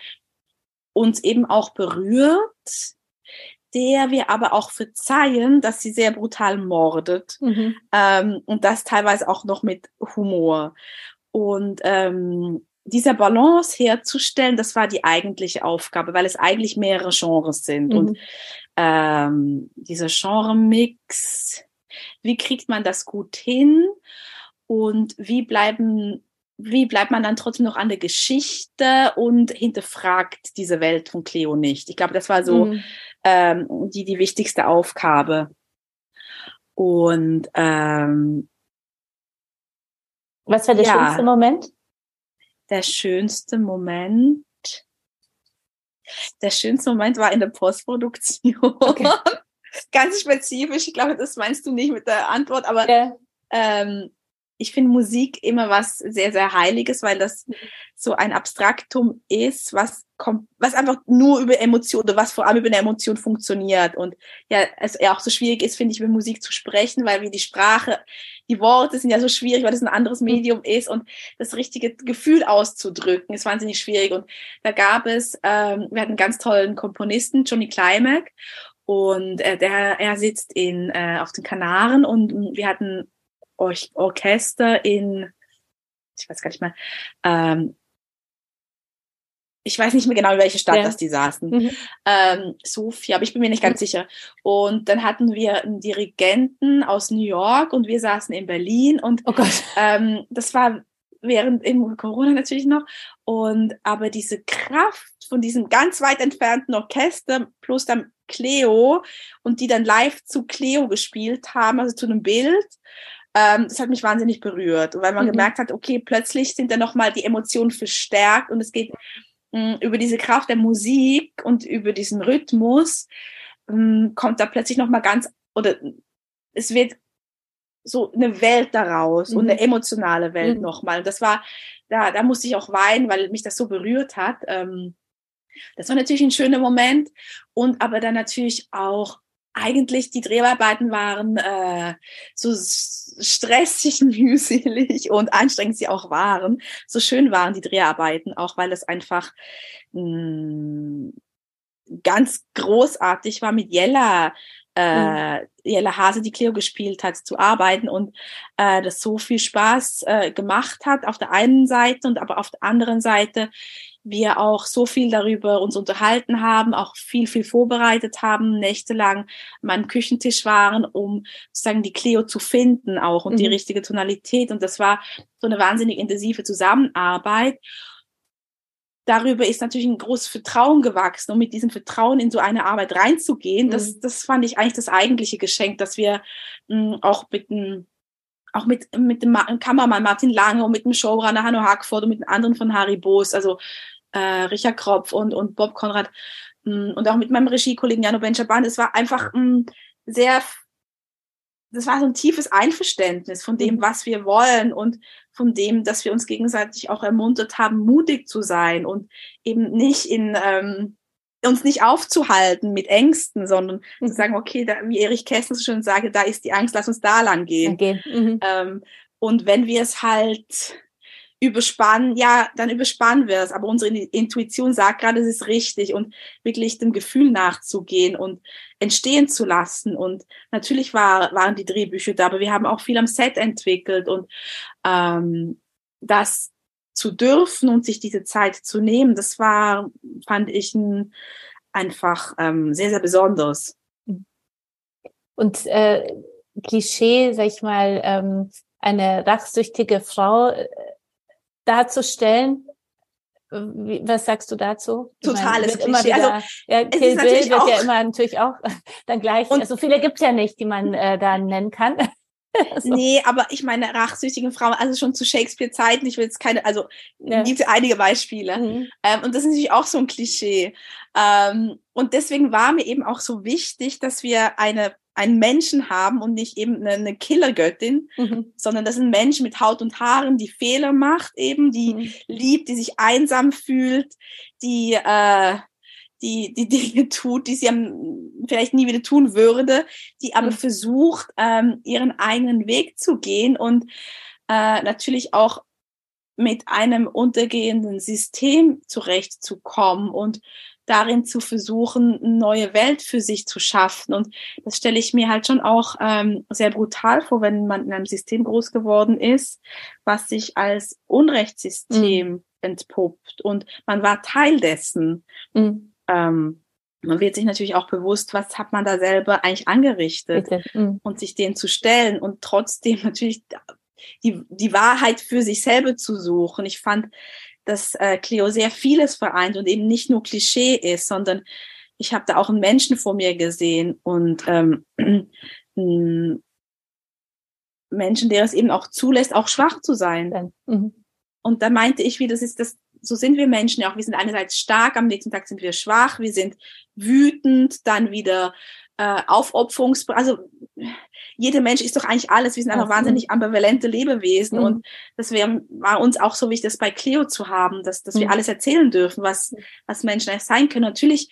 S2: uns eben auch berührt, der wir aber auch verzeihen, dass sie sehr brutal mordet mhm. ähm, und das teilweise auch noch mit Humor. Und ähm, dieser Balance herzustellen, das war die eigentliche Aufgabe, weil es eigentlich mehrere Genres sind. Mhm. Und ähm, dieser Genre-Mix, wie kriegt man das gut hin? Und wie bleiben wie bleibt man dann trotzdem noch an der Geschichte und hinterfragt diese Welt von Cleo nicht? Ich glaube, das war so mhm. Ähm, die, die wichtigste Aufgabe. Und ähm,
S1: was war der ja, schönste Moment?
S2: Der schönste Moment. Der schönste Moment war in der Postproduktion. Okay. [laughs] Ganz spezifisch. Ich glaube, das meinst du nicht mit der Antwort, aber ja. ähm, ich finde Musik immer was sehr, sehr Heiliges, weil das mhm. so ein Abstraktum ist, was kommt, was einfach nur über Emotionen oder was vor allem über eine Emotion funktioniert. Und ja, es ja auch so schwierig ist, finde ich, über Musik zu sprechen, weil wie die Sprache, die Worte sind ja so schwierig, weil es ein anderes mhm. Medium ist und das richtige Gefühl auszudrücken ist wahnsinnig schwierig. Und da gab es, ähm, wir hatten einen ganz tollen Komponisten, Johnny Climack, und äh, der, er sitzt in, äh, auf den Kanaren und wir hatten Or Orchester in, ich weiß gar nicht mehr, ähm, ich weiß nicht mehr genau, in welche Stadt ja. das die saßen. Mhm. Ähm, Sofia, aber ich bin mir nicht ganz mhm. sicher. Und dann hatten wir einen Dirigenten aus New York und wir saßen in Berlin und oh ähm, das war während in Corona natürlich noch. Und aber diese Kraft von diesem ganz weit entfernten Orchester plus dann Cleo und die dann live zu Cleo gespielt haben, also zu einem Bild, ähm, das hat mich wahnsinnig berührt, weil man mhm. gemerkt hat, okay, plötzlich sind da nochmal die Emotionen verstärkt und es geht mh, mm, über diese Kraft der Musik und über diesen Rhythmus mh, mm, kommt da plötzlich nochmal ganz, oder es wird so eine Welt daraus mhm. und eine emotionale Welt mhm. nochmal. Und das war, da, da musste ich auch weinen, weil mich das so berührt hat. Ähm, das war natürlich ein schöner Moment und aber dann natürlich auch eigentlich die Dreharbeiten waren äh, so stressig, [laughs] mühselig und anstrengend sie auch waren. So schön waren die Dreharbeiten auch, weil es einfach mh, mm, ganz großartig war mit Jella äh, mhm. Jella Hase, die Cleo gespielt hat, zu arbeiten und äh, das so viel Spaß äh, gemacht hat auf der einen Seite und aber auf der anderen Seite wir auch so viel darüber uns unterhalten haben, auch viel, viel vorbereitet haben, nächtelang an meinem Küchentisch waren, um sozusagen die Cleo zu finden auch und mhm. die richtige Tonalität. Und das war so eine wahnsinnig intensive Zusammenarbeit. Darüber ist natürlich ein großes Vertrauen gewachsen und mit diesem Vertrauen in so eine Arbeit reinzugehen, mhm. das, das fand ich eigentlich das eigentliche Geschenk, dass wir mh, auch mit einem auch mit, mit dem Kameramann Martin Lange und mit dem Showrunner Hanno Hackford und mit den anderen von Harry Boos, also äh, Richard Kropf und, und Bob Konrad mh, mm, und auch mit meinem Regiekollegen Jano Benchaban. Es war einfach mh, mm, sehr, das war so ein tiefes Einverständnis von dem, mhm. was wir wollen und von dem, dass wir uns gegenseitig auch ermuntert haben, mutig zu sein und eben nicht in, ähm, uns nicht aufzuhalten mit Ängsten, sondern mhm. zu sagen, okay, da, wie Erich Kästner so schön sage, da ist die Angst, lass uns da lang gehen. Okay. Mhm. Ähm, und wenn wir es halt überspannen, ja, dann überspannen wir es. Aber unsere Intuition sagt gerade, es ist richtig und wirklich dem Gefühl nachzugehen und entstehen zu lassen. Und natürlich war, waren die Drehbücher da, aber wir haben auch viel am Set entwickelt und ähm, das zu dürfen und sich diese Zeit zu nehmen, das war, fand ich ein, einfach ähm, sehr, sehr besonders.
S1: Und äh, Klischee, sag ich mal, ähm, eine rachsüchtige Frau, äh, darzustellen. Was sagst du dazu?
S2: Totales
S1: meine, Klischee. Wieder, also, ja, Kill Bill wird ja immer natürlich auch [laughs] dann gleich, also viele gibt's ja nicht, die man äh, da nennen kann. [laughs]
S2: so. Nee, aber ich meine, rachsüchtige Frauen, also schon zu Shakespeare-Zeiten, ich will jetzt keine, also ja. gibt es einige Beispiele. Mhm. Ähm, und das ist natürlich auch so ein Klischee. Ähm, und deswegen war mir eben auch so wichtig, dass wir eine einen Menschen haben und nicht eben eine, eine Killergöttin, mhm. sondern das ist ein Mensch mit Haut und Haaren, die Fehler macht eben, die mhm. liebt, die sich einsam fühlt, die äh, die die Dinge tut, die sie vielleicht nie wieder tun würde, die aber mhm. versucht, ähm, ihren eigenen Weg zu gehen und äh, natürlich auch mit einem untergehenden System zurechtzukommen und darin zu versuchen, eine neue Welt für sich zu schaffen. Und das stelle ich mir halt schon auch ähm, sehr brutal vor, wenn man in einem System groß geworden ist, was sich als Unrechtssystem mhm. entpuppt und man war Teil dessen. Mhm. Ähm, man wird sich natürlich auch bewusst, was hat man da selber eigentlich angerichtet mhm. und sich dem zu stellen und trotzdem natürlich die, die Wahrheit für sich selber zu suchen. Ich fand dass äh, Cleo sehr vieles vereint und eben nicht nur Klischee ist, sondern ich habe da auch einen Menschen vor mir gesehen und ähm, [clears throat] einen Menschen, der es eben auch zulässt, auch schwach zu sein. Mhm. Und da meinte ich, wie das ist, das so sind wir Menschen ja auch. Wir sind einerseits stark, am nächsten Tag sind wir schwach, wir sind wütend, dann wieder äh, Aufopferungs, also jeder Mensch ist doch eigentlich alles. Wir sind einfach wahnsinnig ambivalente Lebewesen. Mhm. Und das wär, war uns auch so wichtig, das bei Cleo zu haben, dass, dass wir mhm. alles erzählen dürfen, was, was Menschen eigentlich sein können. Natürlich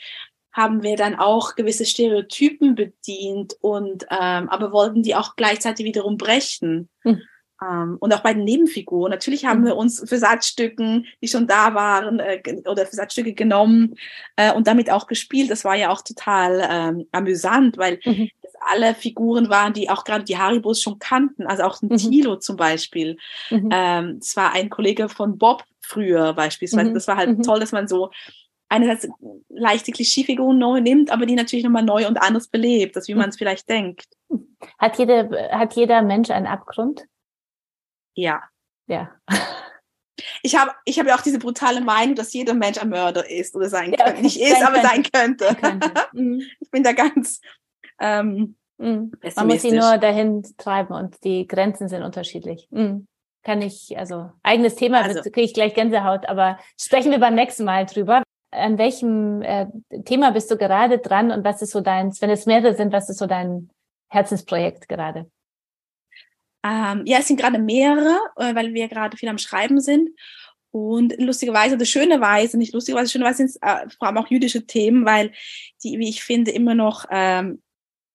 S2: haben wir dann auch gewisse Stereotypen bedient und ähm, aber wollten die auch gleichzeitig wiederum brechen. Mhm. Ähm, und auch bei den Nebenfiguren. Natürlich haben mhm. wir uns Versatzstücken, die schon da waren, äh, oder Versatzstücke genommen äh, und damit auch gespielt. Das war ja auch total ähm, amüsant, weil mhm. alle Figuren waren, die auch gerade die Haribos schon kannten. Also auch ein mhm. Tilo zum Beispiel. Mhm. Ähm, das war ein Kollege von Bob früher beispielsweise. Mhm. Das war halt mhm. toll, dass man so einerseits leichte Klischeefiguren neu nimmt, aber die natürlich nochmal neu und anders belebt, als wie man es vielleicht denkt.
S1: Hat jeder, hat jeder Mensch einen Abgrund?
S2: Ja.
S1: Ja.
S2: Ich habe ich hab ja auch diese brutale Meinung, dass jeder Mensch ein Mörder ist oder sein ja, könnte. Nicht ist, sein aber sein könnte. könnte. Mhm. [laughs] Ich bin da ganz ähm,
S1: mhm. Man muss sie nur dahin treiben und die Grenzen sind unterschiedlich. Mhm. Kann ich, also eigenes Thema, also, kriege ich gleich Gänsehaut, aber sprechen wir beim nächsten Mal drüber. An welchem äh, Thema bist du gerade dran und was ist so dein, wenn es mehrere sind, was ist so dein Herzensprojekt gerade?
S2: Ähm, ja, es sind gerade mehrere, äh, weil wir gerade viel am Schreiben sind. Und lustigerweise, oder schönerweise, nicht lustigerweise, schönerweise sind es äh, vor allem auch jüdische Themen, weil die, wie ich finde, immer noch, ähm,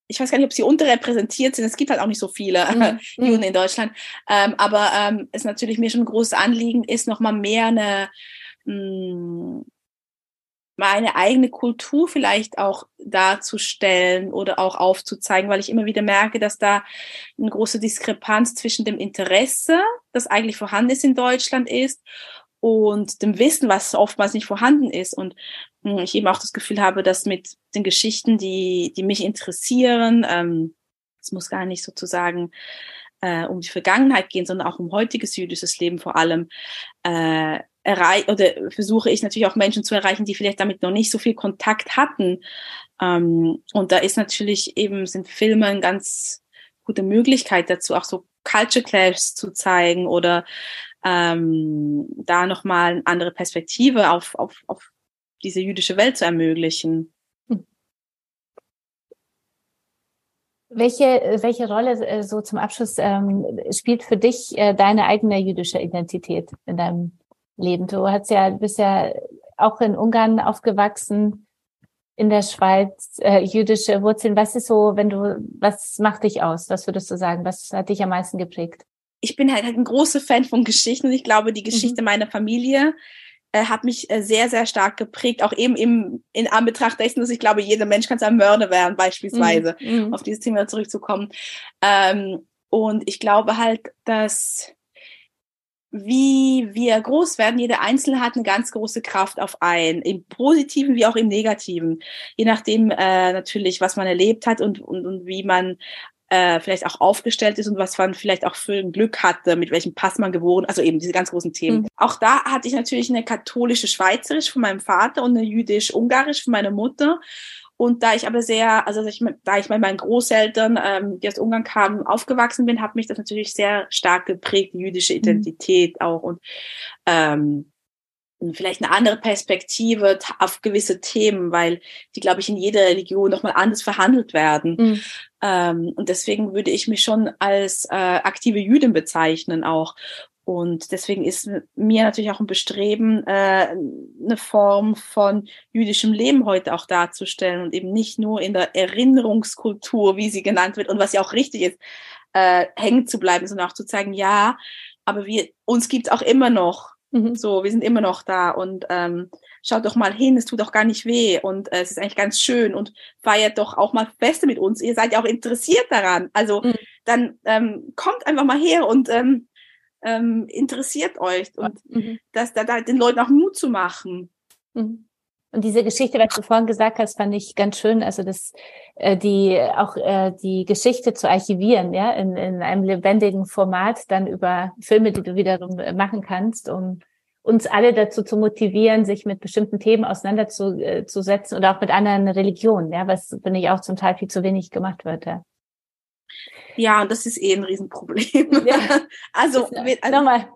S2: ich weiß gar nicht, ob sie unterrepräsentiert sind. Es gibt halt auch nicht so viele mhm. [laughs] Juden in Deutschland. Ähm, aber ähm, es natürlich mir schon ein großes Anliegen ist, nochmal mehr eine, mh, mm, meine eigene Kultur vielleicht auch darzustellen oder auch aufzuzeigen, weil ich immer wieder merke, dass da eine große Diskrepanz zwischen dem Interesse, das eigentlich vorhanden ist in Deutschland ist, und dem Wissen, was oftmals nicht vorhanden ist. Und hm, ich eben auch das Gefühl habe, dass mit den Geschichten, die, die mich interessieren, ähm, es muss gar nicht sozusagen äh, um die Vergangenheit gehen, sondern auch um heutiges jüdisches Leben vor allem, äh, erreich oder versuche ich natürlich auch Menschen zu erreichen, die vielleicht damit noch nicht so viel Kontakt hatten. Ähm, und da ist natürlich eben, sind Filme eine ganz gute Möglichkeit dazu, auch so Culture Clash zu zeigen oder ähm, da nochmal eine andere Perspektive auf, auf, auf diese jüdische Welt zu ermöglichen.
S1: Welche, welche Rolle äh, so zum Abschluss ähm, spielt für dich äh, deine eigene jüdische Identität in deinem Leben? Du hast ja, bist ja auch in Ungarn aufgewachsen, in der Schweiz, äh, jüdische Wurzeln. Was ist so, wenn du, was macht dich aus? Was würdest du sagen? Was hat dich am meisten geprägt?
S2: Ich bin halt, halt ein großer Fan von Geschichten ich glaube, die Geschichte mhm. meiner Familie äh, hat mich äh, sehr, sehr stark geprägt, auch eben im, in Anbetracht dessen, dass ich glaube, jeder Mensch kann ein Mörder werden, beispielsweise, mm, mm. auf dieses Thema zurückzukommen. Ähm, und ich glaube halt, dass wie wir groß werden, jeder Einzelne hat eine ganz große Kraft auf einen, im Positiven wie auch im Negativen. Je nachdem äh, natürlich, was man erlebt hat und, und, und wie man äh, vielleicht auch aufgestellt ist und was man vielleicht auch für ein Glück hatte, mit welchem Pass man geboren, also eben diese ganz großen Themen. Mhm. Auch da hatte ich natürlich eine katholische Schweizerisch von meinem Vater und eine jüdisch-ungarisch von meiner Mutter. Und da ich aber sehr, also ich, da ich mit meinen Großeltern, ähm, die aus Ungarn kamen, aufgewachsen bin, hat mich das natürlich sehr stark geprägt, die jüdische mhm. Identität mhm. auch und ähm, vielleicht eine andere Perspektive auf gewisse Themen, weil die, glaube ich, in jeder Religion nochmal anders verhandelt werden. Mhm. Ähm, und deswegen würde ich mich schon als äh, aktive Jüdin bezeichnen auch. Und deswegen ist mir natürlich auch ein Bestreben, äh, eine Form von jüdischem Leben heute auch darzustellen und eben nicht nur in der Erinnerungskultur, wie sie genannt wird und was ja auch richtig ist, äh, hängen zu bleiben, sondern auch zu zeigen, ja, aber wir, uns gibt auch immer noch. Mhm. So, wir sind immer noch da und ähm, schaut doch mal hin, es tut doch gar nicht weh und äh, es ist eigentlich ganz schön und feiert doch auch mal Feste mit uns. Ihr seid ja auch interessiert daran. Also mhm. dann ähm, kommt einfach mal her und ähm, ähm, interessiert euch und mhm. das da, da den Leuten auch Mut zu machen.
S1: Mhm. Und diese Geschichte, was du vorhin gesagt hast, fand ich ganz schön. Also das, äh, die auch äh, die Geschichte zu archivieren, ja, in, in einem lebendigen Format, dann über Filme, die du wiederum äh, machen kannst, um uns alle dazu zu motivieren, sich mit bestimmten Themen auseinanderzusetzen oder auch mit anderen Religionen, ja, was finde ich auch zum Teil viel zu wenig gemacht wird. Ja.
S2: Ja, und das ist eh ein Riesenproblem. Ja. [laughs] also, also nochmal.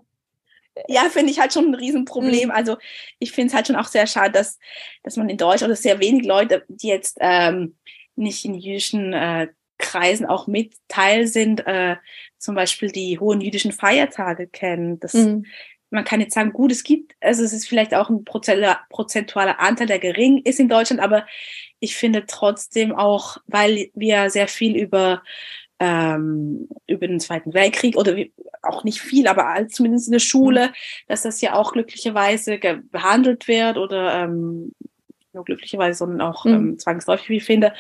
S2: Ja, finde ich halt schon ein Riesenproblem. Mhm. Also ich finde es halt schon auch sehr schade, dass, dass man in Deutschland oder sehr wenig Leute, die jetzt ähm, nicht in jüdischen äh, Kreisen auch mit Teil sind, äh, zum Beispiel die hohen jüdischen Feiertage kennen. Das, mhm. Man kann jetzt sagen, gut, es gibt, also es ist vielleicht auch ein prozentualer Anteil, der gering ist in Deutschland, aber ich finde trotzdem auch, weil wir sehr viel über ähm, über den Zweiten Weltkrieg oder wie, auch nicht viel, aber zumindest in der Schule, mhm. dass das ja auch glücklicherweise behandelt wird oder ähm, nur glücklicherweise, sondern auch mhm. ähm, zwangsläufig, wie ich finde.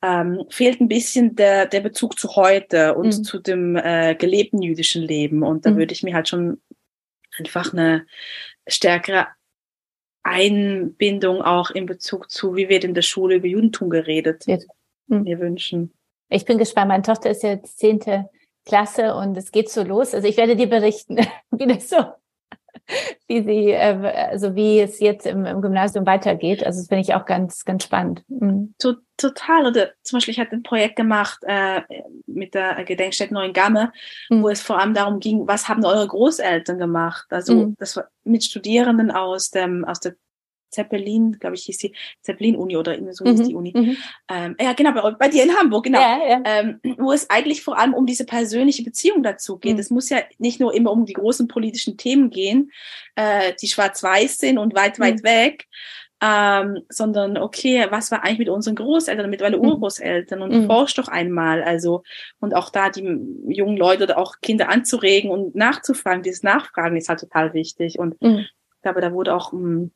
S2: Ähm, fehlt ein bisschen der, der Bezug zu heute und mhm. zu dem äh, gelebten jüdischen Leben. Und da mhm. würde ich mir halt schon einfach eine stärkere Einbindung auch in Bezug zu, wie wird in der Schule über Judentum geredet, mhm. mir wünschen.
S1: Ich bin gespannt. Meine Tochter ist jetzt zehnte Klasse und es geht so los. Also ich werde dir berichten, [laughs] wie das so, wie sie, äh, also wie es jetzt im, im Gymnasium weitergeht. Also das finde ich auch ganz, ganz spannend.
S2: Mhm. Total. Oder zum Beispiel, ich hatte ein Projekt gemacht äh, mit der Gedenkstätte Neuengamme, mhm. wo es vor allem darum ging, was haben eure Großeltern gemacht? Also mhm. das war mit Studierenden aus dem aus der Zeppelin, glaube ich, hieß die Zeppelin-Uni oder irgendwie so mhm. hieß die Uni. Mhm. Ähm, ja, genau, bei, bei, dir in Hamburg, genau. Ja, ja. Ähm, wo es eigentlich vor allem um diese persönliche Beziehung dazu geht. Mhm. Es muss ja nicht nur immer um die großen politischen Themen gehen, äh, die schwarz-weiß sind und weit, weit mhm. weg, ähm, sondern okay, was war eigentlich mit unseren Großeltern, mit meinen mhm. Urgroßeltern und mhm. forsch doch einmal, also und auch da die jungen Leute oder auch Kinder anzuregen und nachzufragen, dieses Nachfragen ist halt total wichtig und mhm. ich glaube, da wurde auch mh, hm,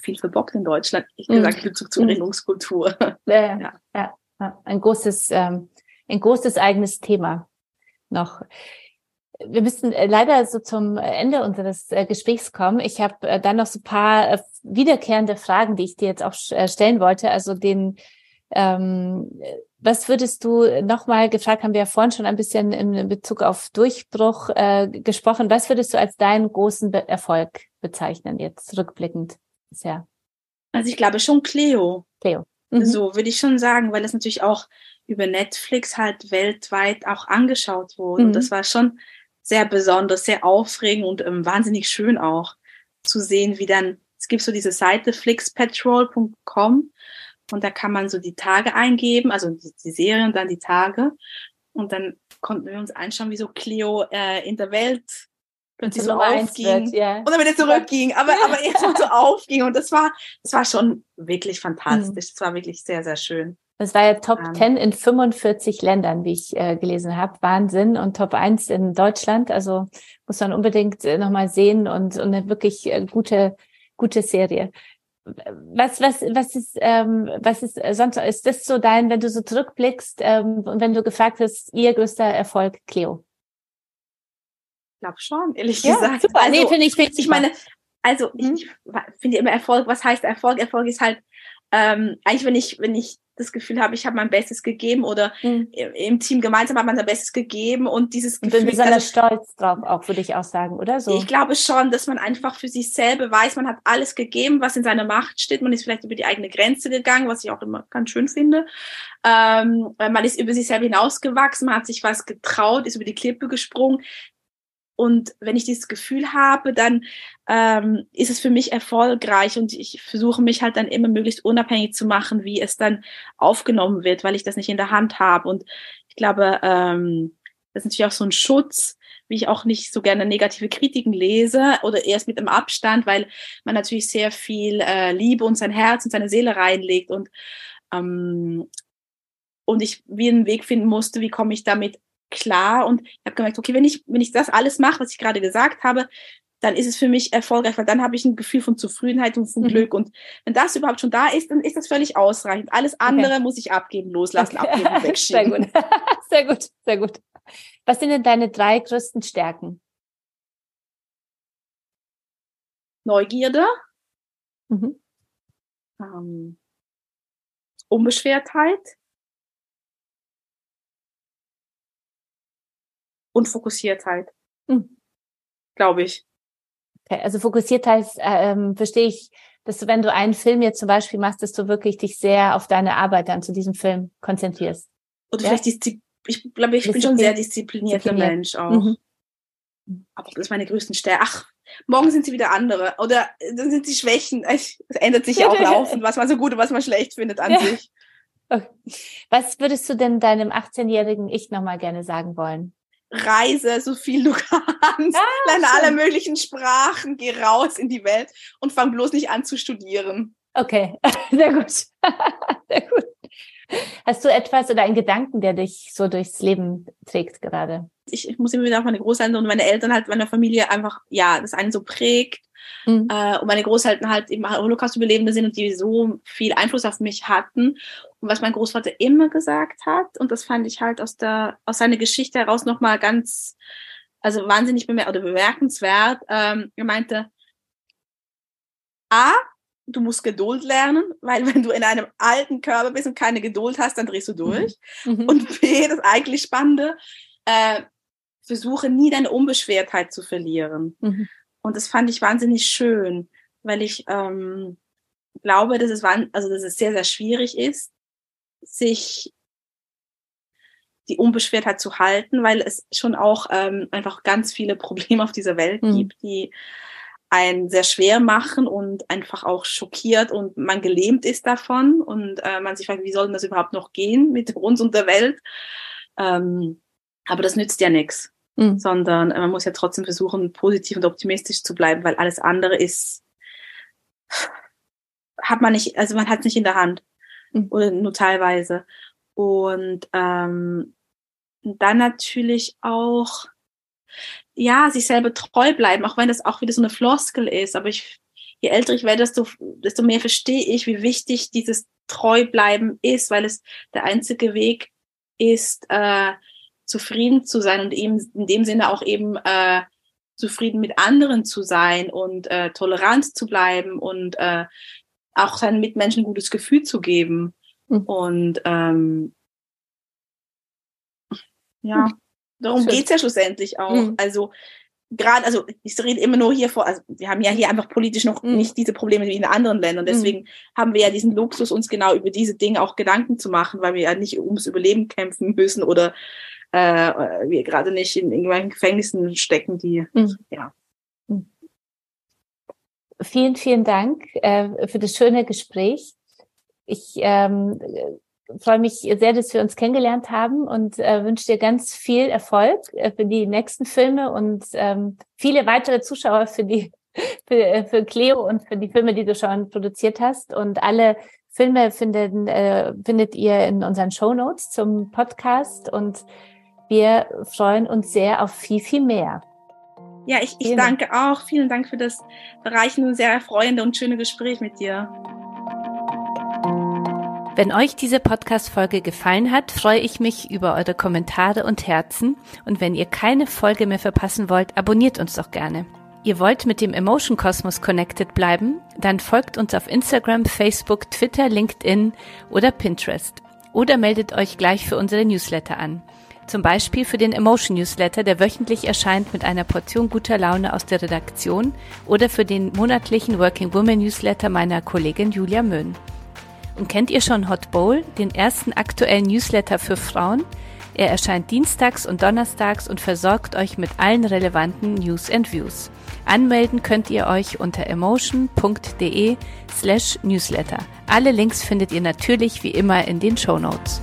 S2: viel verbockt in Deutschland, ich mhm. gesagt, Bezug zur Erinnerungskultur. [laughs]
S1: Ja, ja. ja, ein großes, ähm, ein großes eigenes Thema noch. Wir müssen äh, leider so zum Ende unseres äh, Gesprächs kommen. Ich habe äh, dann noch so ein paar wiederkehrende Fragen, die ich dir jetzt auch stellen wollte. Also den, ähm, was würdest du nochmal gefragt, haben wir ja vorhin schon ein bisschen in Bezug auf Durchbruch äh, gesprochen. Was würdest du als deinen großen Erfolg bezeichnen, jetzt rückblickend? Bisher?
S2: Also ich glaube schon Cleo. Cleo. Mhm. So würde ich schon sagen, weil es natürlich auch über Netflix halt weltweit auch angeschaut wurde. Mhm. Und das war schon sehr besonders, sehr aufregend und ähm, wahnsinnig schön auch zu sehen, wie dann, es gibt so diese Seite flixpatrol.com und da kann man so die Tage eingeben, also die, die Serien, dann die Tage. Und dann konnten wir uns anschauen, wie so Cleo äh, in der Welt plötzlich so aufging wird, ja. und dann wieder zurückging, aber, aber jetzt so [laughs] aufging und das war, das war schon wirklich fantastisch. Es mhm. war wirklich sehr, sehr schön.
S1: Das war ja Top ähm, 10 in 45 Ländern, wie ich äh, gelesen habe. Wahnsinn. Und Top 1 in Deutschland. Also muss man unbedingt äh, nochmal sehen und, und eine wirklich äh, gute, gute Serie. Was, was, was ist, ähm, was ist äh, sonst, ist das so dein, wenn du so zurückblickst ähm, und wenn du gefragt hast, ihr größter Erfolg, Cleo?
S2: Glaube schon, ehrlich ja, gesagt.
S1: Super, also, nee, finde ich, find
S2: ich meine, also mhm. ich finde immer Erfolg, was heißt Erfolg? Erfolg ist halt ähm, eigentlich, wenn ich, wenn ich das Gefühl habe, ich habe mein Bestes gegeben oder mhm. im Team gemeinsam hat man sein Bestes gegeben und dieses
S1: Gefühl. Und bin besonders also, stolz drauf, auch würde ich auch sagen, oder so?
S2: Ich glaube schon, dass man einfach für sich selber weiß, man hat alles gegeben, was in seiner Macht steht. Man ist vielleicht über die eigene Grenze gegangen, was ich auch immer ganz schön finde. Ähm, man ist über sich selber hinausgewachsen, man hat sich was getraut, ist über die Klippe gesprungen. Und wenn ich dieses Gefühl habe, dann ähm, ist es für mich erfolgreich und ich versuche mich halt dann immer möglichst unabhängig zu machen, wie es dann aufgenommen wird, weil ich das nicht in der Hand habe. Und ich glaube, ähm, das ist natürlich auch so ein Schutz, wie ich auch nicht so gerne negative Kritiken lese oder erst mit einem Abstand, weil man natürlich sehr viel äh, Liebe und sein Herz und seine Seele reinlegt und ähm, und ich wie einen Weg finden musste, wie komme ich damit klar und ich habe gemerkt, okay, wenn ich, wenn ich das alles mache, was ich gerade gesagt habe, dann ist es für mich erfolgreich, weil dann habe ich ein Gefühl von Zufriedenheit und von mhm. Glück. Und wenn das überhaupt schon da ist, dann ist das völlig ausreichend. Alles andere okay. muss ich abgeben, loslassen, okay. abgeben, [laughs] wegschieben.
S1: Sehr gut. [laughs] sehr gut, sehr gut. Was sind denn deine drei größten Stärken?
S2: Neugierde, mhm. ähm, Unbeschwertheit und Fokussiertheit. Mhm. Glaube ich.
S1: Okay, also Fokussiertheit ähm, verstehe ich, dass du, wenn du einen Film jetzt zum Beispiel machst, dass du wirklich dich sehr auf deine Arbeit dann zu diesem Film konzentrierst.
S2: Oder ja? vielleicht Diszi ich glaube, ich bin schon sehr disziplinierter Mensch auch. Mhm. Aber das ist meine größten Stärke. Ach, morgen sind sie wieder andere. Oder dann sind sie Schwächen. [laughs] Es ändert sich ja auch [laughs] laufend, was man so gut und was man schlecht findet an ja. sich.
S1: Okay. Was würdest du denn deinem 18-jährigen Ich nochmal gerne sagen wollen?
S2: Reise so viel du [laughs] kannst, ah, lerne alle möglichen Sprachen, geh raus in die Welt und fang bloß nicht an zu studieren.
S1: Okay, [laughs] sehr gut. [laughs] sehr gut. Hast du etwas oder einen Gedanken, der dich so durchs Leben trägt gerade?
S2: Ich, ich muss immer wieder auf meine Großeltern und meine Eltern halt, meine Familie einfach, ja, das einen so prägt. Mhm. Äh, und meine Großeltern halt eben Holocaust-Überlebende sind und die so viel Einfluss auf mich hatten. Und was mein Großvater immer gesagt hat, und das fand ich halt aus der, aus seiner Geschichte heraus nochmal ganz, also wahnsinnig bemer oder bemerkenswert, ähm, er meinte, A, du musst Geduld lernen, weil wenn du in einem alten Körper bist und keine Geduld hast, dann drehst du durch. Mhm. Und B, das eigentlich Spannende, äh, versuche nie deine Unbeschwertheit zu verlieren. Mhm. Und das fand ich wahnsinnig schön, weil ich ähm, glaube, dass es, also, dass es sehr, sehr schwierig ist, sich die Unbeschwertheit zu halten, weil es schon auch ähm, einfach ganz viele [laughs] Probleme auf dieser Welt mhm. gibt, die einen sehr schwer machen und einfach auch schockiert und man gelähmt ist davon und äh, man sich fragt, wie soll denn das überhaupt noch gehen mit uns und der Welt? Ähm, aber das nützt ja nichts mhm. sondern äh, man muss ja trotzdem versuchen, positiv und optimistisch zu bleiben, weil alles andere ist, hat man nicht, also man hat es nicht in der Hand mhm. oder nur teilweise. Und ähm, dann natürlich auch, ja, sich selber treu bleiben, auch wenn das auch wieder so eine Floskel ist. Aber ich, je älter ich werde, desto, desto mehr verstehe ich, wie wichtig dieses Treubleiben ist, weil es der einzige Weg ist, äh, zufrieden zu sein und eben in dem Sinne auch eben äh, zufrieden mit anderen zu sein und äh, tolerant zu bleiben und äh, auch seinen Mitmenschen ein gutes Gefühl zu geben. Mhm. Und ähm, ja, hm. darum Schön. geht's ja schlussendlich auch. Mhm. Also gerade, also ich rede immer nur hier vor, also wir haben ja hier einfach politisch noch mhm. nicht diese Probleme wie in anderen Ländern. Deswegen mhm. haben wir ja diesen Luxus, uns genau über diese Dinge auch Gedanken zu machen, weil wir ja nicht ums Überleben kämpfen müssen oder äh, wir gerade nicht in irgendwelchen Gefängnissen stecken, die, mhm. ja. Mhm.
S1: Vielen, vielen Dank äh, für das schöne Gespräch. Ich ähm, freue mich sehr, dass wir uns kennengelernt haben und äh, wünsche dir ganz viel Erfolg äh, für die nächsten Filme und ähm, viele weitere Zuschauer für die [laughs] für, äh, für Cleo und für die Filme, die du schon produziert hast. Und alle Filme finden, äh, findet ihr in unseren Show Notes zum Podcast und wir freuen uns sehr auf viel, viel mehr.
S2: Ja, ich, ich danke auch. Vielen Dank für das bereichende, sehr erfreuende und schöne Gespräch mit dir.
S1: Wenn euch diese Podcast-Folge gefallen hat, freue ich mich über eure Kommentare und Herzen. Und wenn ihr keine Folge mehr verpassen wollt, abonniert uns doch gerne. Ihr wollt mit dem Emotion Kosmos connected bleiben?
S3: Dann folgt uns auf Instagram, Facebook, Twitter, LinkedIn oder Pinterest. Oder meldet euch gleich für unsere Newsletter an. Zum Beispiel für den Emotion Newsletter, der wöchentlich erscheint mit einer Portion guter Laune aus der Redaktion oder für den monatlichen Working Woman Newsletter meiner Kollegin Julia Möhn. Und kennt ihr schon Hot Bowl, den ersten aktuellen Newsletter für Frauen? Er erscheint dienstags und donnerstags und versorgt euch mit allen relevanten News and Views. Anmelden könnt ihr euch unter emotion.de slash newsletter. Alle Links findet ihr natürlich wie immer in den Show Notes.